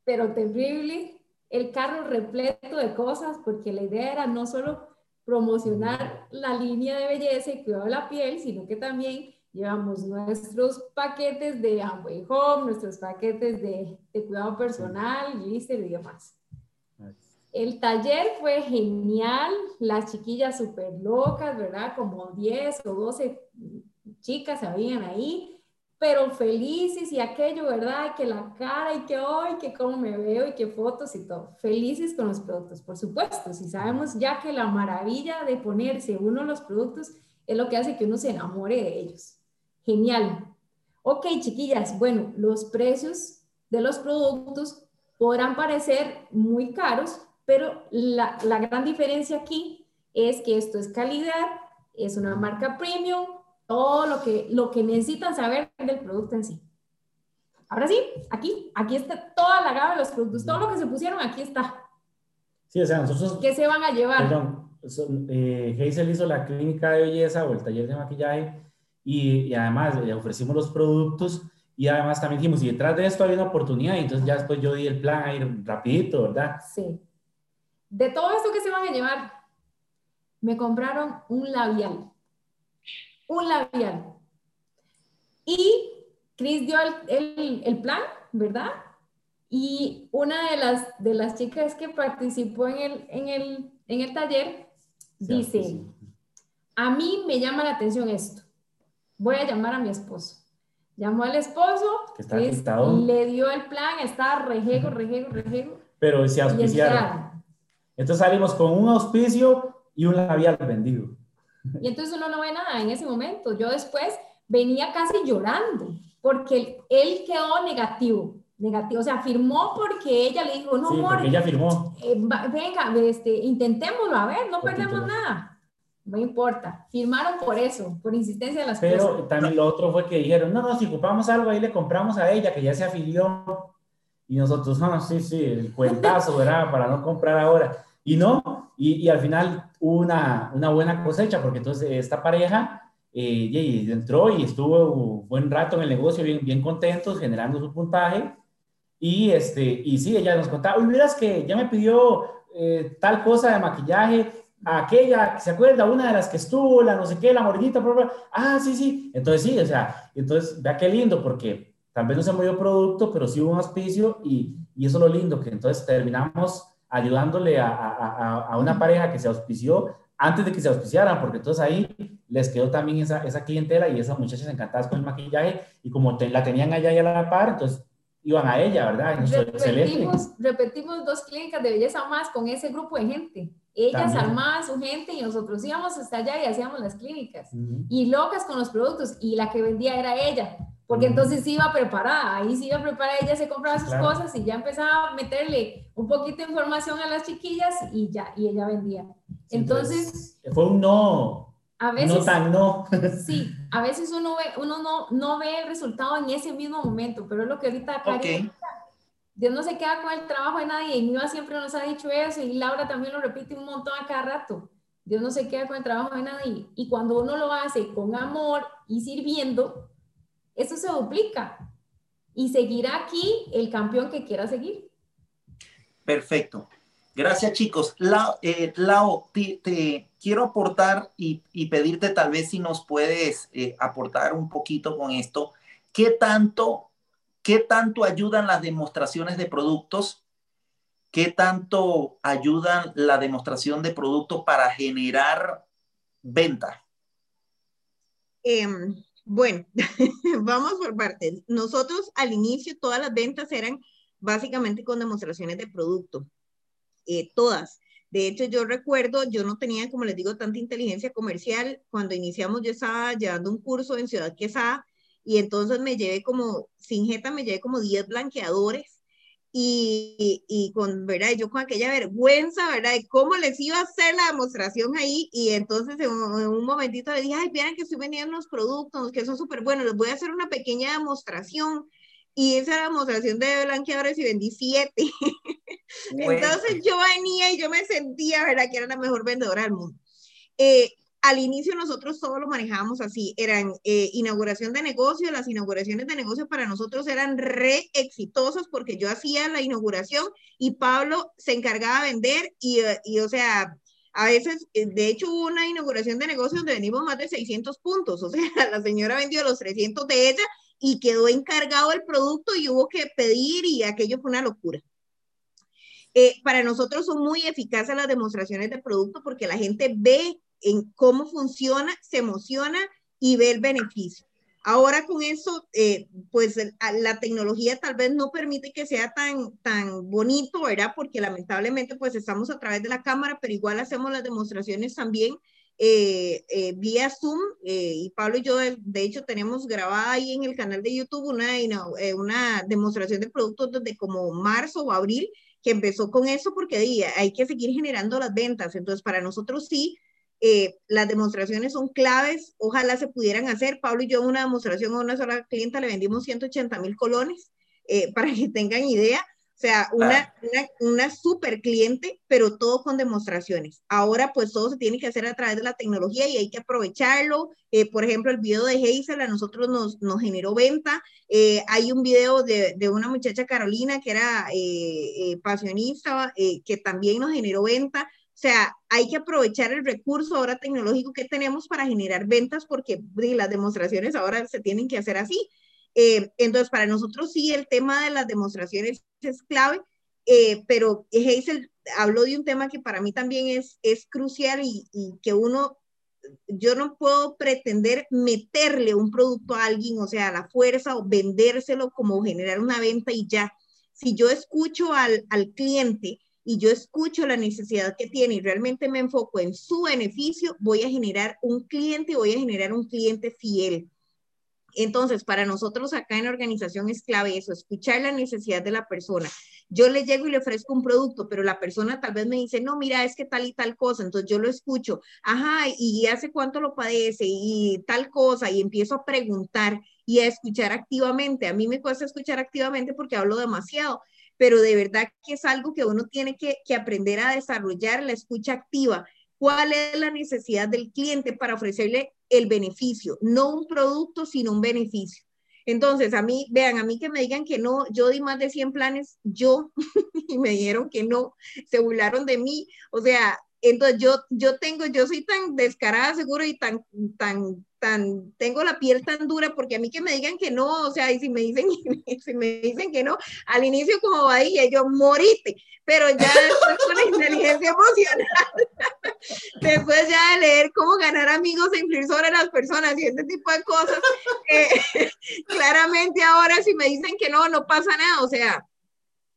E: pero terrible, el carro repleto de cosas, porque la idea era no solo promocionar la línea de belleza y cuidado de la piel, sino que también llevamos nuestros paquetes de Amway Home, nuestros paquetes de, de cuidado personal, lister y demás. El taller fue genial, las chiquillas súper locas, ¿verdad? Como 10 o 12 chicas habían ahí pero felices y aquello, ¿verdad? Que la cara y que hoy, que cómo me veo y que fotos y todo. Felices con los productos, por supuesto. Si sabemos ya que la maravilla de ponerse uno los productos es lo que hace que uno se enamore de ellos. Genial. Ok, chiquillas, bueno, los precios de los productos podrán parecer muy caros, pero la, la gran diferencia aquí es que esto es calidad, es una marca premium, todo lo que, lo que necesitan saber del producto en sí. Ahora sí, aquí, aquí está toda la gama de los productos, todo lo que se pusieron aquí está.
D: Sí, o sea, nosotros...
E: ¿Qué se van a llevar?
D: Perdón, eh, Hazel hizo la clínica de belleza o el taller de maquillaje y, y además le ofrecimos los productos y además también dijimos, y detrás de esto había una oportunidad, y entonces ya después yo di el plan ahí rapidito, ¿verdad?
E: Sí. De todo esto que se van a llevar, me compraron un labial un labial. Y Chris dio el, el, plan, ¿verdad? Y una de las, de las chicas que participó en el, en el, en el taller dice, a mí me llama la atención esto. Voy a llamar a mi esposo. Llamó al esposo,
D: que está le
E: dio el plan, estaba rejego, rejego, rejego.
D: Pero se auspiciaron. Entonces salimos con un auspicio y un labial vendido.
E: Y entonces uno no ve nada en ese momento. Yo después venía casi llorando porque él quedó negativo. Negativo, o sea, firmó porque ella le dijo, no,
D: sí, porque ella firmó.
E: Eh, venga, este, intentémoslo, a ver, no perdemos nada. No importa, firmaron por eso, por insistencia de las
D: Pero también lo otro fue que dijeron, no, no, si ocupamos algo ahí le compramos a ella, que ya se afilió. Y nosotros, no, sí, sí, el cuentazo, ¿verdad? Para no comprar ahora. Y no, y, y al final hubo una, una buena cosecha, porque entonces esta pareja eh, entró y estuvo buen rato en el negocio, bien, bien contentos, generando su puntaje. Y, este, y sí, ella nos contaba, uy, miras que ya me pidió eh, tal cosa de maquillaje, aquella, ¿se acuerda? Una de las que estuvo, la no sé qué, la morenita, ah, sí, sí. Entonces sí, o sea, entonces vea qué lindo, porque tal vez no se movió producto, pero sí hubo un auspicio y, y eso es lo lindo, que entonces terminamos ayudándole a, a, a, una pareja que se auspició antes de que se auspiciaran, porque entonces ahí les quedó también esa, esa clientela y esas muchachas encantadas con el maquillaje y como la tenían allá y a la par, entonces iban a ella, ¿verdad?
E: Repetimos, repetimos dos clínicas de belleza más con ese grupo de gente. Ellas armaban su gente y nosotros íbamos hasta allá y hacíamos las clínicas. Y locas con los productos y la que vendía era ella porque entonces iba preparada, ahí sí iba preparada, ella se compraba sus cosas y ya empezaba a meterle un poquito de información a las chiquillas y ya, y ella vendía. entonces,
D: fue un no,
E: a veces,
D: no tan no.
E: sí, a veces uno, ve, uno no, no ve el resultado en ese mismo momento, pero es lo que ahorita okay. Dios no se queda con el trabajo de nadie, y Niva siempre nos ha dicho eso, y Laura también lo repite un montón a cada rato. Dios no se queda con el trabajo de nadie, y cuando uno lo hace con amor y sirviendo, eso se duplica y seguirá aquí el campeón que quiera seguir.
A: Perfecto. Gracias, chicos. Eh, Lau, te, quiero aportar y, pedirte tal vez si nos puedes eh, aportar un poquito con esto. ¿Qué tanto, ¿Qué tanto ayudan las demostraciones de productos? ¿Qué tanto ayudan la demostración de productos para generar venta?
F: Em, bueno, vamos por partes. Nosotros al inicio todas las ventas eran básicamente con demostraciones de producto, eh, todas. De hecho, yo recuerdo, yo no tenía, como les digo, tanta inteligencia comercial. Cuando iniciamos, yo estaba llevando un curso en Ciudad Quesada y entonces me llevé como, sin jeta, me llevé como 10 blanqueadores y, y, con, ¿verdad? Yo con aquella vergüenza, ¿verdad? De cómo les iba a hacer la demostración ahí y entonces en un, momentito le dije, ay, miren que estoy vendiendo unos productos que son súper buenos, les voy a hacer una pequeña demostración y esa demostración de blanqueadores y vendí siete. entonces yo venía y yo me sentía, ¿verdad? Que era la mejor vendedora del mundo. Eh, al inicio nosotros todo lo manejábamos así, eran eh, inauguración de negocio, las inauguraciones de negocio para nosotros eran re exitosas porque yo hacía la inauguración y Pablo se encargaba de vender y, y o sea, a veces, eh, de hecho hubo una inauguración de negocio donde vendimos más de 600 puntos, o sea, la señora vendió los 300 de ella y quedó encargado el producto y hubo que pedir y aquello fue una locura. Eh, para nosotros son muy eficaces las demostraciones de producto porque la gente ve en cómo funciona, se emociona y ve el beneficio. Ahora con eso, eh, pues la tecnología tal vez no permite que sea tan, tan bonito, ¿verdad? Porque lamentablemente pues estamos a través de la cámara, pero igual hacemos las demostraciones también eh, eh, vía Zoom. y Pablo y yo, de, hecho, tenemos grabada ahí en el canal de YouTube una, una demostración de productos desde como marzo o abril, que empezó con eso porque hay que seguir generando las ventas. Entonces, para nosotros sí, eh, las demostraciones son claves, ojalá se pudieran hacer. Pablo y yo una demostración a una sola clienta le vendimos 180 mil colones, eh, para que tengan idea. O sea, una, una, una, super cliente, pero todo con demostraciones. Ahora, pues todo se tiene que hacer a través de la tecnología y hay que aprovecharlo. Eh, por ejemplo, el video de Hazel a nosotros nos, nos generó venta. hay un video de, de, una muchacha Carolina que era pasionista, que también nos generó venta. Sea, hay que aprovechar el recurso ahora tecnológico que tenemos para generar ventas porque las demostraciones ahora se tienen que hacer así. Eh, entonces, para nosotros sí, el tema de las demostraciones es clave, eh, pero Hazel habló de un tema que para mí también es, es crucial y, y, que uno yo no puedo pretender meterle un producto a alguien, o sea, a la fuerza o vendérselo como generar una venta y ya. Si yo escucho al, al cliente y yo escucho la necesidad que tiene y realmente me enfoco en su beneficio, voy a generar un cliente, voy a generar un cliente fiel. Entonces, para nosotros acá en organización es clave eso, escuchar la necesidad de la persona. Yo le llego y le ofrezco un producto, pero la persona tal vez me dice, no, mira, es que tal y tal cosa. Entonces yo lo escucho, ajá, y hace cuánto lo padece y tal cosa, y empiezo a preguntar y a escuchar activamente. A mí me cuesta escuchar activamente porque hablo demasiado, pero de verdad que es algo que uno tiene que, aprender a desarrollar, la escucha activa. ¿Cuál es la necesidad del cliente para ofrecerle el beneficio? No un producto, sino un beneficio. Entonces, a mí, vean, a mí que me digan que no, yo di más de 100 planes, yo, y me dijeron que no, se burlaron de mí. O sea, entonces yo, yo tengo, yo soy tan descarada, seguro, y tan, tan, tan, tengo la piel tan dura, porque a mí que me digan que no, o sea, y si me dicen, si me dicen que no, al inicio como ahí, yo morite, pero ya después con la inteligencia emocional, después ya de leer cómo ganar amigos e influir sobre las personas y ese tipo de cosas, eh, claramente ahora si me dicen que no, no pasa nada, o sea,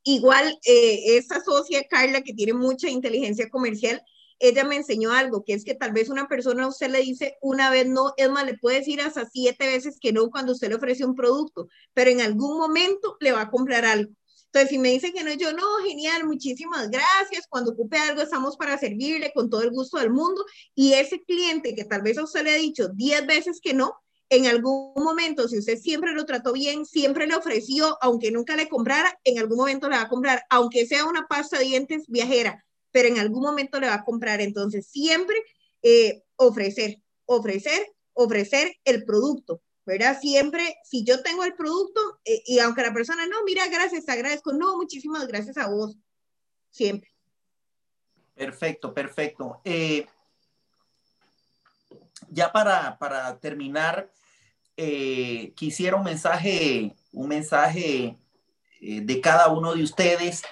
F: igual eh, esa socia Carla que tiene mucha inteligencia comercial, ella me enseñó algo, que es que tal vez una persona a usted le dice una vez no, es le puede decir hasta siete veces que no cuando usted le ofrece un producto, pero en algún momento le va a comprar algo. Entonces, si me dice que no, yo no, genial, muchísimas gracias. Cuando ocupe algo, estamos para servirle con todo el gusto del mundo. Y ese cliente que tal vez a usted le ha dicho diez veces que no, en algún momento, si usted siempre lo trató bien, siempre le ofreció, aunque nunca le comprara, en algún momento le va a comprar, aunque sea una pasta de dientes viajera, pero en algún momento le va a comprar. Entonces, siempre eh, ofrecer, ofrecer, ofrecer el producto, ¿verdad? Siempre, si yo tengo el producto eh, y aunque la persona, no, mira, gracias, te agradezco, no, muchísimas gracias a vos, siempre.
A: Perfecto, perfecto. Eh, ya para, para terminar, quisiera un mensaje, un mensaje de cada uno de ustedes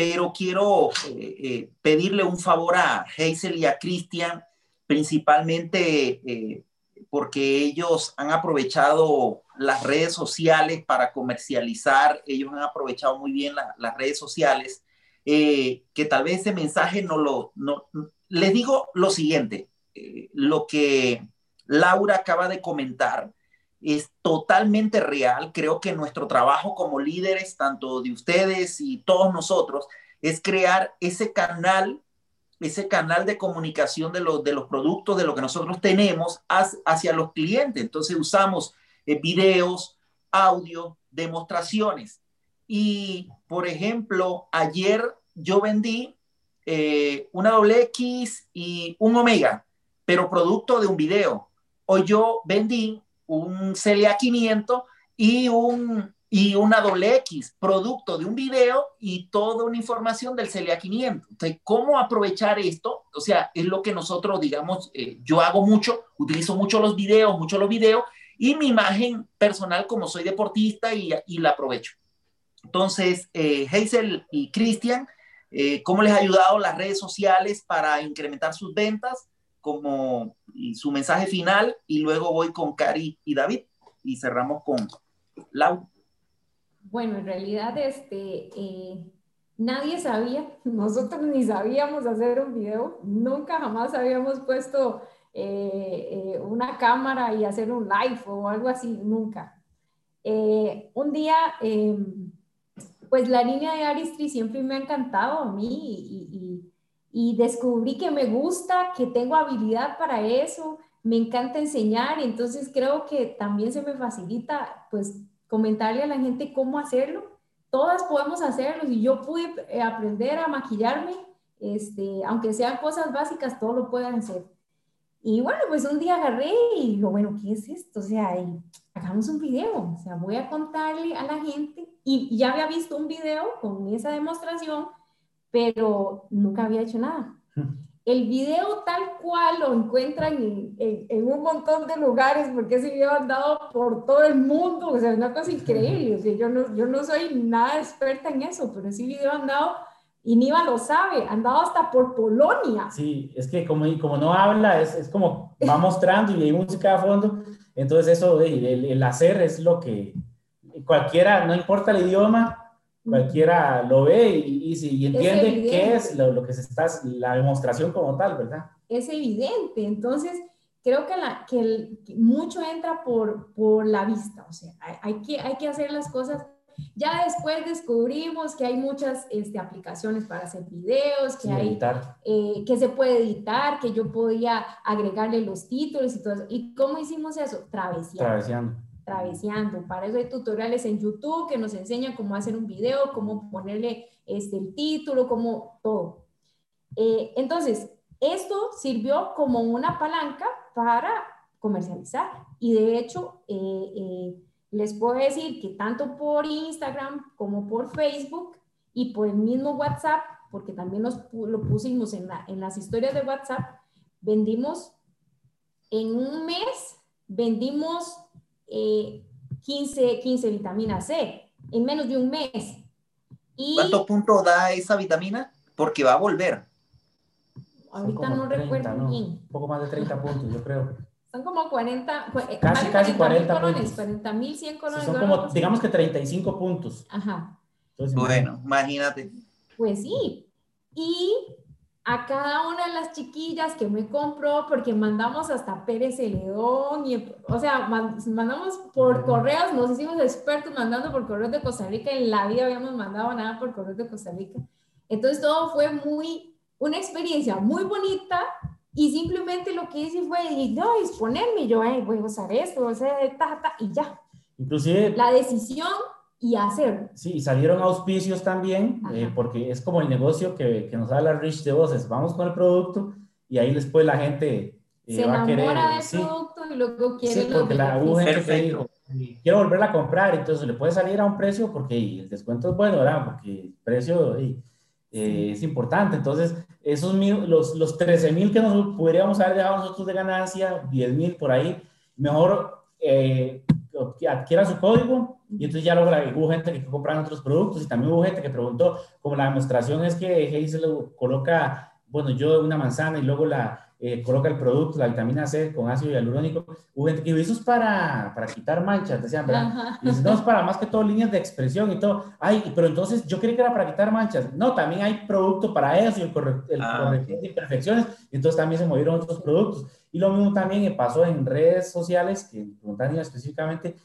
A: pero quiero eh, eh, pedirle un favor a Hazel y a Cristian, principalmente eh, porque ellos han aprovechado las redes sociales para comercializar, ellos han aprovechado muy bien las redes sociales, que tal vez ese mensaje no lo... No, les digo lo siguiente, lo que Laura acaba de comentar, es totalmente real. Creo que nuestro trabajo como líderes, tanto de ustedes y todos nosotros, es crear ese canal, ese canal de comunicación de, los de los productos, de lo que nosotros tenemos hacia los clientes. Entonces usamos eh, videos, audio, demostraciones. Y, por ejemplo, ayer yo vendí eh, una doble X y un Omega, pero producto de un video. O yo vendí un CLA 500 y, un, y una doble X, producto de un video y toda una información del CLA 500. Entonces, ¿cómo aprovechar esto? O sea, es lo que nosotros, digamos, eh, yo hago mucho, utilizo mucho los videos, mucho los videos y mi imagen personal como soy deportista y, y la aprovecho. Entonces, eh, Hazel y Cristian, eh, ¿cómo les ha ayudado las redes sociales para incrementar sus ventas? Como su mensaje final y luego voy con Cari y David y cerramos con Lau.
E: Bueno, en realidad este, eh, nadie sabía, nosotros ni sabíamos hacer un video, nunca jamás habíamos puesto eh, eh, una cámara y hacer un live o algo así, nunca. un día, pues la línea de Aristri siempre me ha encantado a mí y descubrí que me gusta, que tengo habilidad para eso, me encanta enseñar y entonces creo que también se me facilita pues comentarle a la gente cómo hacerlo. Todas podemos hacerlo y yo pude eh, aprender a maquillarme, este, aunque sean cosas básicas, todo lo pueden hacer. Y bueno, pues un día agarré y digo, bueno, ¿qué es esto? O sea, hagamos un video, o sea, voy a contarle a la gente y ya había visto un video con esa demostración pero nunca había hecho nada. El video tal cual lo encuentran en, en, un montón de lugares, porque ese video ha andado por todo el mundo, o sea, es una cosa increíble, o sea, yo no, yo no soy nada experta en eso, pero ese video ha andado Y Niva lo sabe, andado hasta por Polonia.
D: Sí, es que como, como no habla, es, es como va mostrando y hay música a fondo, entonces eso, el, el, hacer es lo que cualquiera, no importa el idioma, cualquiera lo ve y, y, entiende qué es lo, lo, que se está, la demostración como tal, ¿verdad?
E: Es evidente, entonces creo que, la, que, mucho entra por, por la vista, o sea, hay, hay, que, hay que hacer las cosas ya después descubrimos que hay muchas este, aplicaciones para hacer videos, que, hay, eh, que se puede editar, que yo podía agregarle los títulos y todo eso. ¿Y cómo hicimos eso? Travesiando.
D: Travesiando.
E: Travesiando. Para eso hay tutoriales en YouTube que nos enseñan cómo hacer un video, cómo ponerle este, el título, cómo todo. Eh, entonces, esto sirvió como una palanca para comercializar. Y de hecho, eh, les puedo decir que tanto por Instagram como por Facebook y por el mismo WhatsApp, porque también nos, lo pusimos en, en las historias de WhatsApp, vendimos en un mes, vendimos 15, eh, 15 vitaminas C en menos de un mes.
A: Y ¿Cuántos puntos da esa vitamina? Porque va a volver.
E: Ahorita no recuerdo bien. Un
D: poco más de 30 puntos, yo creo.
E: Son como 40,
D: eh, casi, casi 40 colones,
E: 40 mil 100 colones.
D: son como, digamos que 35 puntos.
E: Ajá.
A: bueno, imagínate.
E: Pues sí. Y a cada una de las chiquillas que me compró, porque mandamos hasta Pérez Celedón, y, o sea, mandamos por correos, nos hicimos expertos mandando por correos de Costa Rica, en la vida habíamos mandado nada por correos de Costa Rica. Entonces todo fue muy, una experiencia muy bonita, y simplemente lo que hice fue, no, exponerme, yo, voy a usar esto, voy a hacer ta, ta, y ya.
D: Inclusive...
E: La decisión y hacer.
D: Sí, salieron auspicios también, eh, porque es como el negocio que, que, nos da la Rich de voces. Vamos con el producto y ahí después la gente
E: eh, Se va a querer... del producto y luego quiere...
D: Sí, porque la dijo, quiero volverla a comprar, entonces le puede salir a un precio porque el descuento es bueno, ¿verdad? Porque el precio... Eh, es importante. Entonces, esos mil, los, los 13 mil que nos podríamos haber dejado nosotros de ganancia, 10 mil por ahí, mejor eh, adquiera su código y entonces ya luego hubo gente que compran otros productos y también hubo gente que preguntó, como la demostración es que se lo coloca, bueno, yo una manzana y luego la, eh, coloca el producto, la vitamina C con ácido hialurónico. Hubo gente que eso es para, para quitar manchas, decían, ¿verdad? Y no, es para más que todo líneas de expresión y todo. Ay, pero entonces yo creí que era para quitar manchas. No, también hay producto para eso y el, el ah, de imperfecciones. Y entonces también se movieron otros productos. Y lo mismo también pasó en redes sociales, que preguntan específicamente,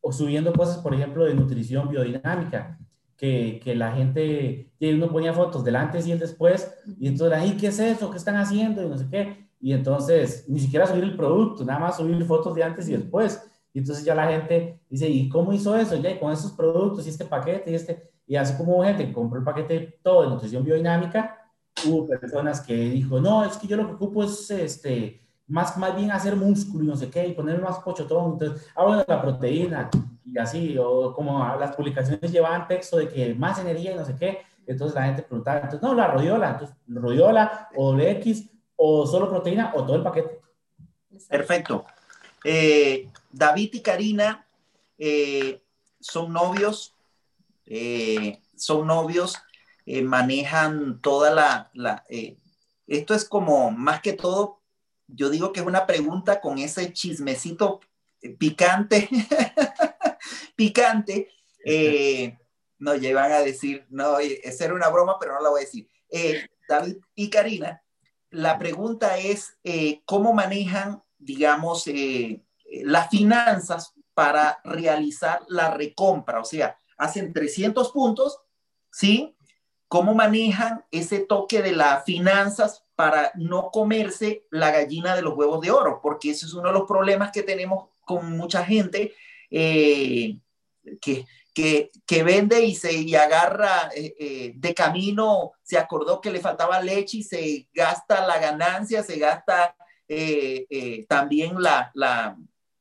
D: o subiendo cosas, por ejemplo, de nutrición biodinámica que, que, la gente, uno ponía fotos del antes y el después, y entonces, ay, ¿qué es eso? ¿Qué están haciendo? Y no sé qué. Y entonces, ni siquiera subir el producto, nada más subir fotos de antes y después. Y entonces ya la gente dice, ¿y cómo hizo eso? Ya, con esos productos y este paquete y este. Y así como gente compró el paquete todo de nutrición biodinámica, hubo personas que dijo, no, es que yo lo que ocupo es este, más, más bien hacer músculo y no sé qué, y poner más pochotón. Entonces, ah, bueno, la proteína y así, o como las publicaciones llevaban texto de que más energía y no sé qué. Entonces la gente preguntaba, entonces, no, la rodiola, entonces, rodiola o doble X o solo proteína o todo el paquete.
A: Perfecto. Eh, David y Karina eh, son novios, eh, son novios, manejan toda la, la esto es como más que todo, yo digo que es una pregunta con ese chismecito picante, picante. no, ya iban a decir, no, esa era una broma, pero no la voy a decir. David y Karina la pregunta es eh, cómo manejan, digamos, eh, las finanzas para realizar la recompra. O sea, hacen 300 puntos, ¿sí? ¿Cómo manejan ese toque de las finanzas para no comerse la gallina de los huevos de oro? Porque ese es uno de los problemas que tenemos con mucha gente eh, que que, vende y se y agarra eh, eh, de camino, se acordó que le faltaba leche y se gasta la ganancia, se gasta eh, también la, la,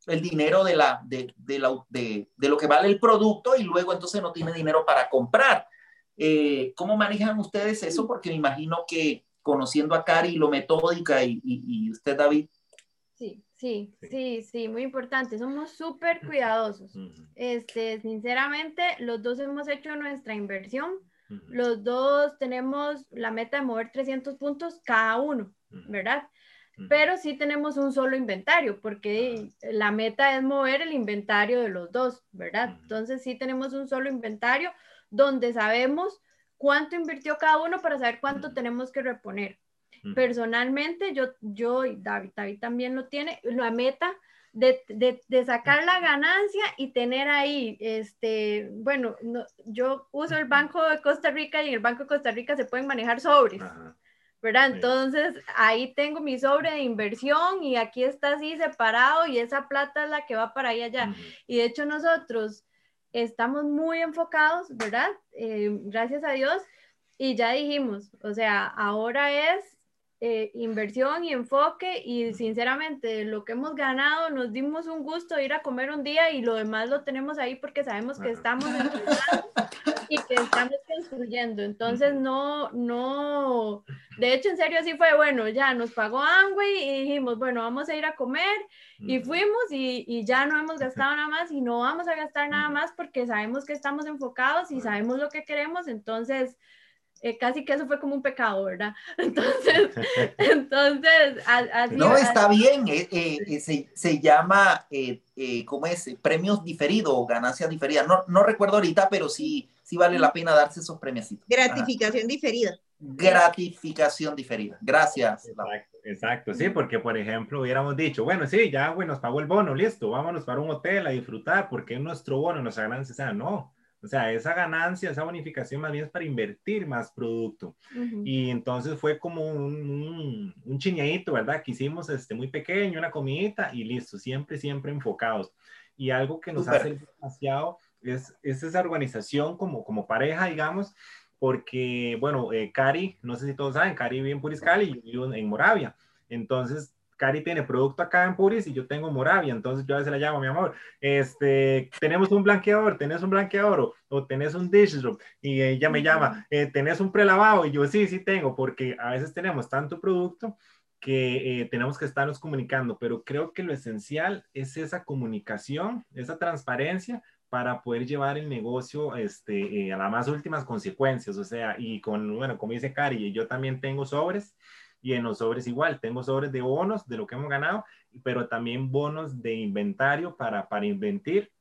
A: el dinero de, la, de, de, la, de, de, lo que vale el producto y luego entonces no tiene dinero para comprar. ¿Cómo manejan ustedes eso? Porque me imagino que conociendo a Cari lo metódica y, y, y usted, David,
B: Sí, sí, sí, muy importante. Somos súper cuidadosos. Este, sinceramente, los dos hemos hecho nuestra inversión los dos tenemos la meta de mover 300 puntos cada uno, ¿verdad? Pero sí tenemos un solo inventario, porque la meta es mover el inventario de los dos, ¿verdad? Entonces sí tenemos un solo inventario donde sabemos cuánto invirtió cada uno para saber cuánto tenemos que reponer. Personalmente, yo, yo y David, David también lo tiene, la meta de, de, sacar la ganancia y tener ahí, este, bueno, yo uso el Banco de Costa Rica y en el Banco de Costa Rica se pueden manejar sobres. ¿verdad? Entonces ahí tengo mi sobre de inversión y aquí está así separado y esa plata es la que va para ahí allá. Y de hecho nosotros estamos muy enfocados, ¿verdad? Eh, gracias a Dios. Y ya dijimos, o sea, ahora es eh, inversión y enfoque y sinceramente lo que hemos ganado nos dimos un gusto de ir a comer un día y lo demás lo tenemos ahí porque sabemos que estamos y que estamos construyendo. Entonces no, no, de hecho en serio así fue, bueno, ya nos pagó Amway y dijimos, bueno, vamos a ir a comer y fuimos y, y ya no hemos gastado nada más y no vamos a gastar nada más porque sabemos que estamos enfocados y sabemos lo que queremos, entonces eh, casi que eso fue como un pecado, ¿verdad? Entonces, entonces así,
A: No, está bien, eh, eh, se, se, llama, ¿cómo es? Premios diferidos o ganancias diferidas. No, no recuerdo ahorita, pero sí, sí vale la pena darse esos premios.
F: Gratificación diferida.
A: Gratificación diferida. Gracias.
C: Exacto, exacto, sí, porque por ejemplo hubiéramos dicho, bueno, sí, ya, güey, nos pagó el bono, listo, vámonos para un hotel a disfrutar, porque nuestro bono, nuestra ganancia, o sea, no, o sea, esa ganancia, esa bonificación más bien es para invertir más producto. Y entonces fue como un, un, chiñadito, ¿verdad? Que hicimos este, muy pequeño, una comidita y listo, siempre, siempre enfocados. Y algo que nos hace demasiado es, es, esa organización como, como pareja, digamos, porque, bueno, eh, Cari, no sé si todos saben, Cari vive en Puriscal y yo vivo en Moravia. Entonces, Cari tiene producto acá en Puris y yo tengo Moravia, entonces yo a veces la llamo, mi amor, este, tenemos un blanqueador, tenés un blanqueador o, tenés un dish y ella me llama, eh, tenés un prelavado y yo sí, sí tengo, porque a veces tenemos tanto producto que eh, tenemos que estarnos comunicando, pero creo que lo esencial es esa comunicación, esa transparencia para poder llevar el negocio este, eh, a las más últimas consecuencias, o sea, y con, bueno, como dice Cari, yo también tengo sobres, y en los sobres igual, tengo sobres de bonos de lo que hemos ganado, pero también bonos de inventario para, para inventir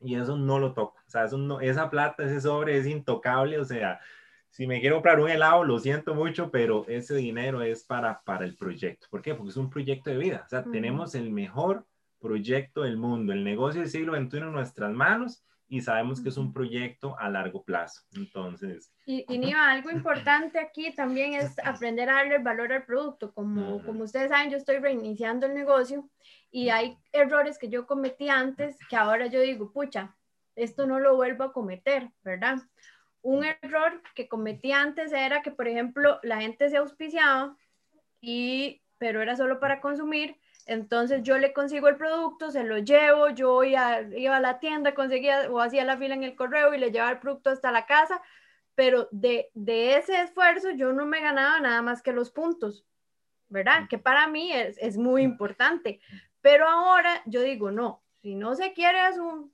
C: y eso no lo toco. O sea, eso no, esa plata, ese sobre es intocable. O sea, si me quiero comprar un helado, lo siento mucho, pero ese dinero es para, para el proyecto. ¿Por qué? Porque es un proyecto de vida. O sea, tenemos el mejor proyecto del mundo, el negocio del siglo XXI en nuestras manos y sabemos que es un proyecto a largo plazo. Entonces...
B: Y, y Niva, algo importante aquí también es aprender a darle valor al producto. Como, como ustedes saben, yo estoy reiniciando el negocio y hay errores que yo cometí antes que ahora yo digo, pucha, esto no lo vuelvo a cometer, ¿verdad? Un error que cometí antes era que, por ejemplo, la gente se auspiciaba y pero era solo para consumir entonces yo le consigo el producto, se lo llevo, yo iba, a la tienda, conseguía o hacía la fila en el correo y le llevaba el producto hasta la casa, pero de, ese esfuerzo yo no me ganaba nada más que los puntos, ¿verdad? Que para mí es, muy importante. Pero ahora yo digo, no, si no se quiere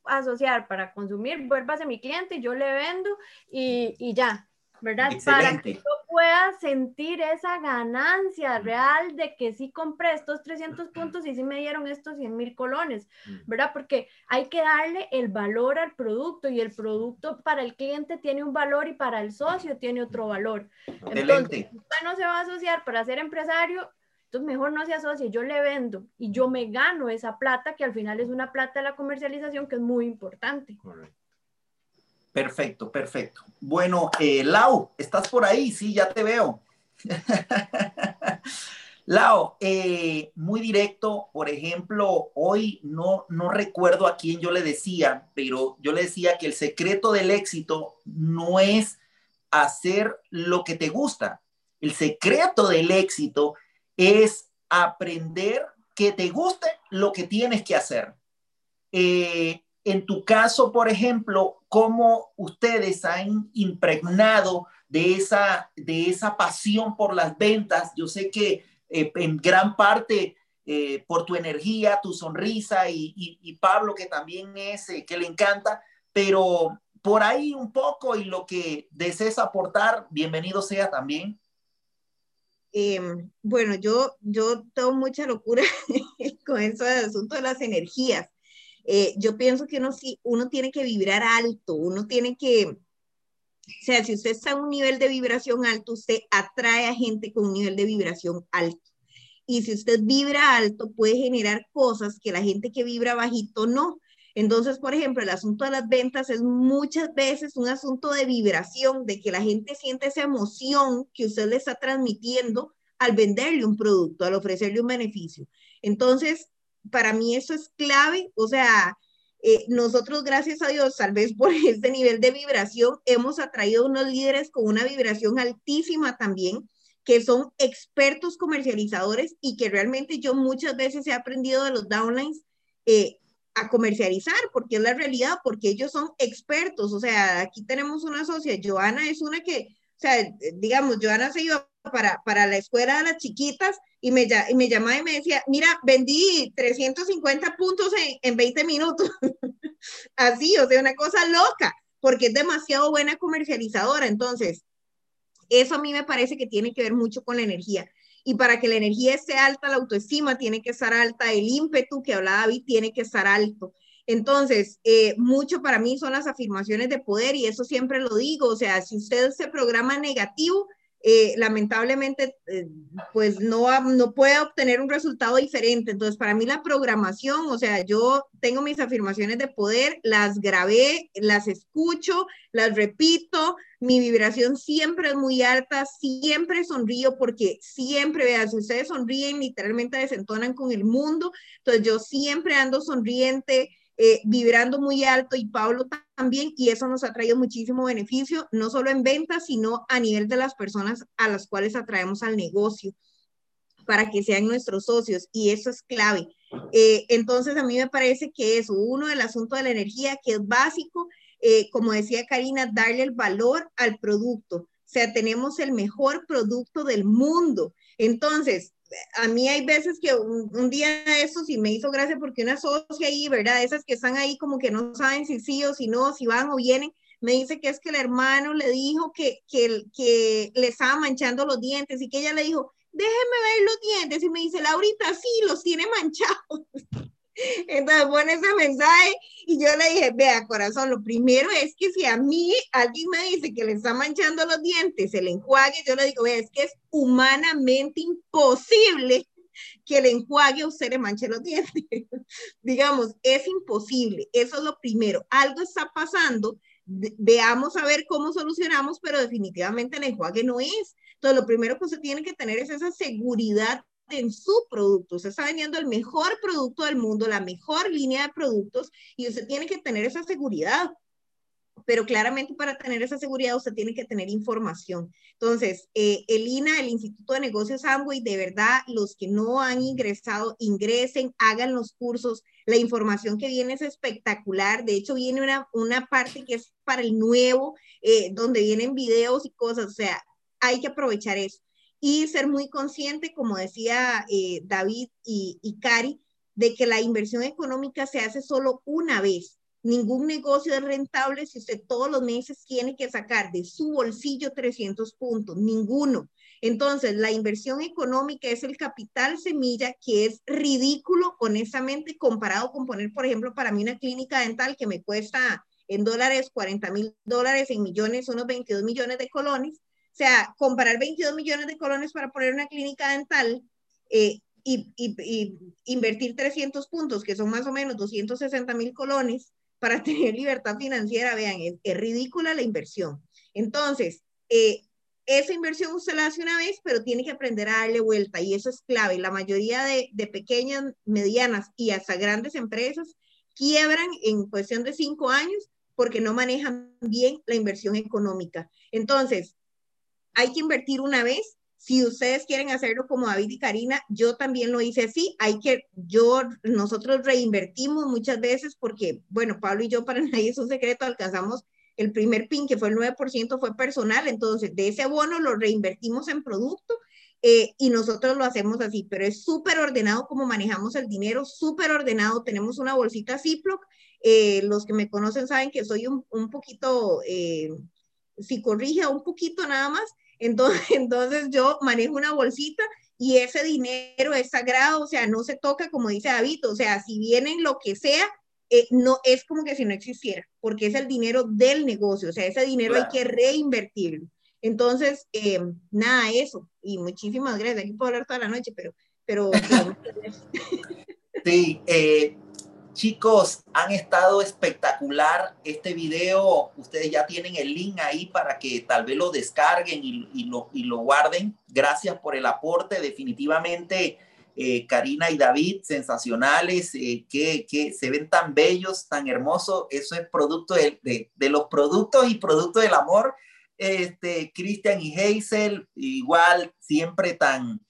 B: asociar para consumir, vuélvase mi cliente y yo le vendo y, y ya, ¿verdad? Para que yo pueda sentir esa ganancia real de que sí compré estos 300 puntos y sí me dieron estos 100 mil colones, ¿verdad? Porque hay que darle el valor al producto y el producto para el cliente tiene un valor y para el socio tiene otro valor. Entonces, usted no se va a asociar para ser empresario, entonces mejor no se asocie, yo le vendo y yo me gano esa plata que al final es una plata de la comercialización que es muy importante. Correcto.
A: Perfecto, perfecto. Bueno, eh, Lau, ¿estás por ahí? Sí, ya te veo. Lau, eh, muy directo, por ejemplo, hoy no, no recuerdo a quién yo le decía, pero yo le decía que el secreto del éxito no es hacer lo que te gusta. El secreto del éxito es aprender que te guste lo que tienes que hacer. Eh, en tu caso, por ejemplo, cómo ustedes han impregnado de esa, de esa pasión por las ventas. Yo sé que eh, en gran parte eh, por tu energía, tu sonrisa y, Pablo, que también es, eh, que le encanta, pero por ahí un poco y lo que desees aportar, bienvenido sea también.
F: Em, bueno, yo, yo tengo mucha locura con eso del asunto de las energías. Eh, yo pienso que uno, uno tiene que vibrar alto, uno tiene que, o sea, si usted está a un nivel de vibración alto, usted atrae a gente con un nivel de vibración alto. Y si usted vibra alto, puede generar cosas que la gente que vibra bajito no. Entonces, por ejemplo, el asunto de las ventas es muchas veces un asunto de vibración, de que la gente siente esa emoción que usted le está transmitiendo al venderle un producto, al ofrecerle un beneficio. Entonces, para mí eso es clave, o sea, eh, nosotros, gracias a Dios, tal vez por este nivel de vibración, hemos atraído unos líderes con una vibración altísima también, que son expertos comercializadores y que realmente yo muchas veces he aprendido de los downlines eh, a comercializar, porque es la realidad, porque ellos son expertos. O sea, aquí tenemos una socia, Joana es una que, o sea, digamos, Joana se iba para, para la escuela de las chiquitas y me, y me llamaba y me decía, mira, vendí 350 puntos en, en 20 minutos. Así, o sea, una cosa loca, porque es demasiado buena comercializadora. Entonces, eso a mí me parece que tiene que ver mucho con la energía y para que la energía esté alta, la autoestima tiene que estar alta, el ímpetu que hablaba David tiene que estar alto. Entonces, eh, mucho para mí son las afirmaciones de poder y eso siempre lo digo, o sea, si usted se programa negativo, eh, lamentablemente, eh, pues no, no puede obtener un resultado diferente. Entonces, para mí la programación, o sea, yo tengo mis afirmaciones de poder, las grabé, las escucho, las repito, mi vibración siempre es muy alta, siempre sonrío porque siempre, vean, si ustedes sonríen, literalmente desentonan con el mundo. Entonces, yo siempre ando sonriente eh, vibrando muy alto y Pablo también, y eso nos ha traído muchísimo beneficio, no solo en ventas, sino a nivel de las personas a las cuales atraemos al negocio para que sean nuestros socios, y eso es clave. Eh, entonces, a mí me parece que es uno, del asunto de la energía, que es básico, eh, como decía Karina, darle el valor al producto. O sea, tenemos el mejor producto del mundo. Entonces, a mí hay veces que un, día de eso sí me hizo gracia porque una socia ahí, ¿verdad? Esas que están ahí como que no saben si sí o si no, si van o vienen, me dice que es que el hermano le dijo que, que, que le estaba manchando los dientes y que ella le dijo, déjeme ver los dientes y me dice, Laurita, sí, los tiene manchados. Entonces pone ese mensaje y yo le dije, vea corazón, lo primero es que si a mí alguien me dice que le está manchando los dientes, el enjuague, yo le digo, vea, es que es humanamente imposible que el enjuague a usted le manche los dientes. Digamos, es imposible, eso es lo primero. Algo está pasando, veamos a ver cómo solucionamos, pero definitivamente el enjuague no es. Entonces, lo primero que usted tiene que tener es esa seguridad en su producto. Usted está vendiendo el mejor producto del mundo, la mejor línea de productos y usted tiene que tener esa seguridad. Pero claramente para tener esa seguridad usted tiene que tener información. Entonces, eh, el INA, el Instituto de Negocios Amway, de verdad, los que no han ingresado, ingresen, hagan los cursos. La información que viene es espectacular. De hecho, viene una, una parte que es para el nuevo, eh, donde vienen videos y cosas. O sea, hay que aprovechar eso y ser muy consciente, como decía eh, David y, y Cari, de que la inversión económica se hace solo una vez. Ningún negocio es rentable si usted todos los meses tiene que sacar de su bolsillo 300 puntos, ninguno. Entonces, la inversión económica es el capital semilla que es ridículo, honestamente, comparado con poner, por ejemplo, para mí una clínica dental que me cuesta en dólares 40 mil dólares, en millones, unos 22 millones de colones. Sea, comparar 22 millones de colones para poner una clínica dental eh, y, invertir 300 puntos, que son más o menos 260 mil colones, para tener libertad financiera, vean, es, ridícula la inversión. Entonces, eh, esa inversión usted la hace una vez, pero tiene que aprender a darle vuelta y eso es clave. La mayoría de pequeñas, medianas y hasta grandes empresas quiebran en cuestión de cinco años porque no manejan bien la inversión económica. Entonces, hay que invertir una vez. Si ustedes quieren hacerlo como David y Karina, yo también lo hice así. Hay que, yo, nosotros reinvertimos muchas veces porque, bueno, Pablo y yo, para nadie es un secreto, alcanzamos el primer PIN, que fue el 9%, fue personal. Entonces, de ese bono lo reinvertimos en producto eh, y nosotros lo hacemos así, pero es súper ordenado como manejamos el dinero, súper ordenado. Tenemos una bolsita Ziploc. Eh, los que me conocen saben que soy un, un poquito eh, corrige un poquito nada más. Entonces, entonces yo manejo una bolsita y ese dinero es sagrado, o sea, no se toca como dice David, o sea, si vienen lo que sea, eh, no es como que si no existiera, porque es el dinero del negocio, o sea, ese dinero hay que reinvertirlo. Entonces, eh, nada, eso. Y muchísimas gracias. Aquí puedo hablar toda la noche, pero... pero
A: sí, eh, chicos, han estado espectacular este video. Ustedes ya tienen el link ahí para que tal vez lo descarguen y, lo, y lo guarden. Gracias por el aporte. Definitivamente eh, Karina y David, sensacionales, eh, que, que, se ven tan bellos, tan hermosos. Eso es producto de, de, de los productos y producto del amor. Este, Cristian y Hazel, igual, siempre tan,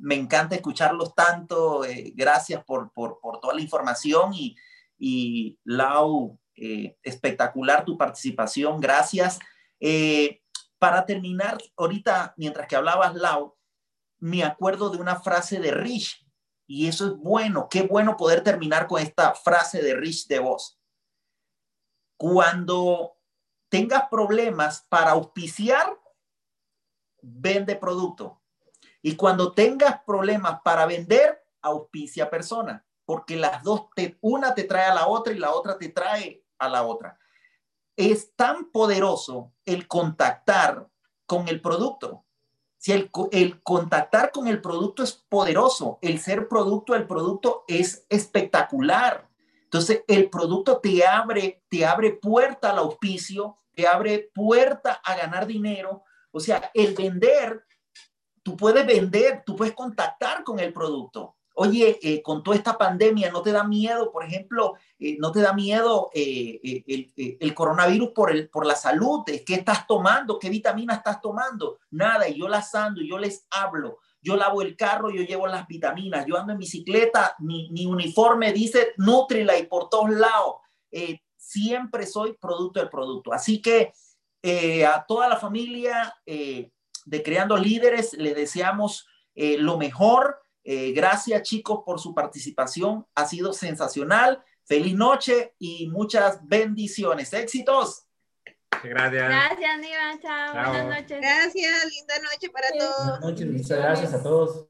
A: me encanta escucharlos tanto. Eh, gracias por, toda la información y, y Lau, espectacular tu participación. Gracias. para terminar, ahorita, mientras que hablabas, Lau, me acuerdo de una frase de Rich y eso es bueno. Qué bueno poder terminar con esta frase de Rich de voz. Cuando tengas problemas para auspiciar, vende producto. Y cuando tengas problemas para vender, auspicia persona, porque las dos, una te trae a la otra y la otra te trae a la otra. Es tan poderoso el contactar con el producto si el, el, contactar con el producto es poderoso, el ser producto del producto es espectacular. Entonces, el producto te abre, te abre puerta al auspicio, te abre puerta a ganar dinero. O sea, el vender, tú puedes vender, tú puedes contactar con el producto. Oye, eh, con toda esta pandemia, ¿no te da miedo, por ejemplo, eh, no te da miedo eh, el, el, coronavirus por, el, por la salud? ¿Qué estás tomando? ¿Qué vitamina estás tomando? Nada, y yo las ando, yo les hablo. Yo lavo el carro, yo llevo las vitaminas, yo ando en bicicleta, mi, mi uniforme dice Nutrila y por todos lados. siempre soy producto del producto. Así que a toda la familia de Creando Líderes le deseamos lo mejor eh, gracias chicos por su participación, ha sido sensacional. Feliz noche y muchas bendiciones. Éxitos.
C: Gracias.
B: Gracias, Niva. Chao. Buenas noches.
F: Gracias. Linda noche para todos.
D: Buenas noches. Muchas gracias a todos.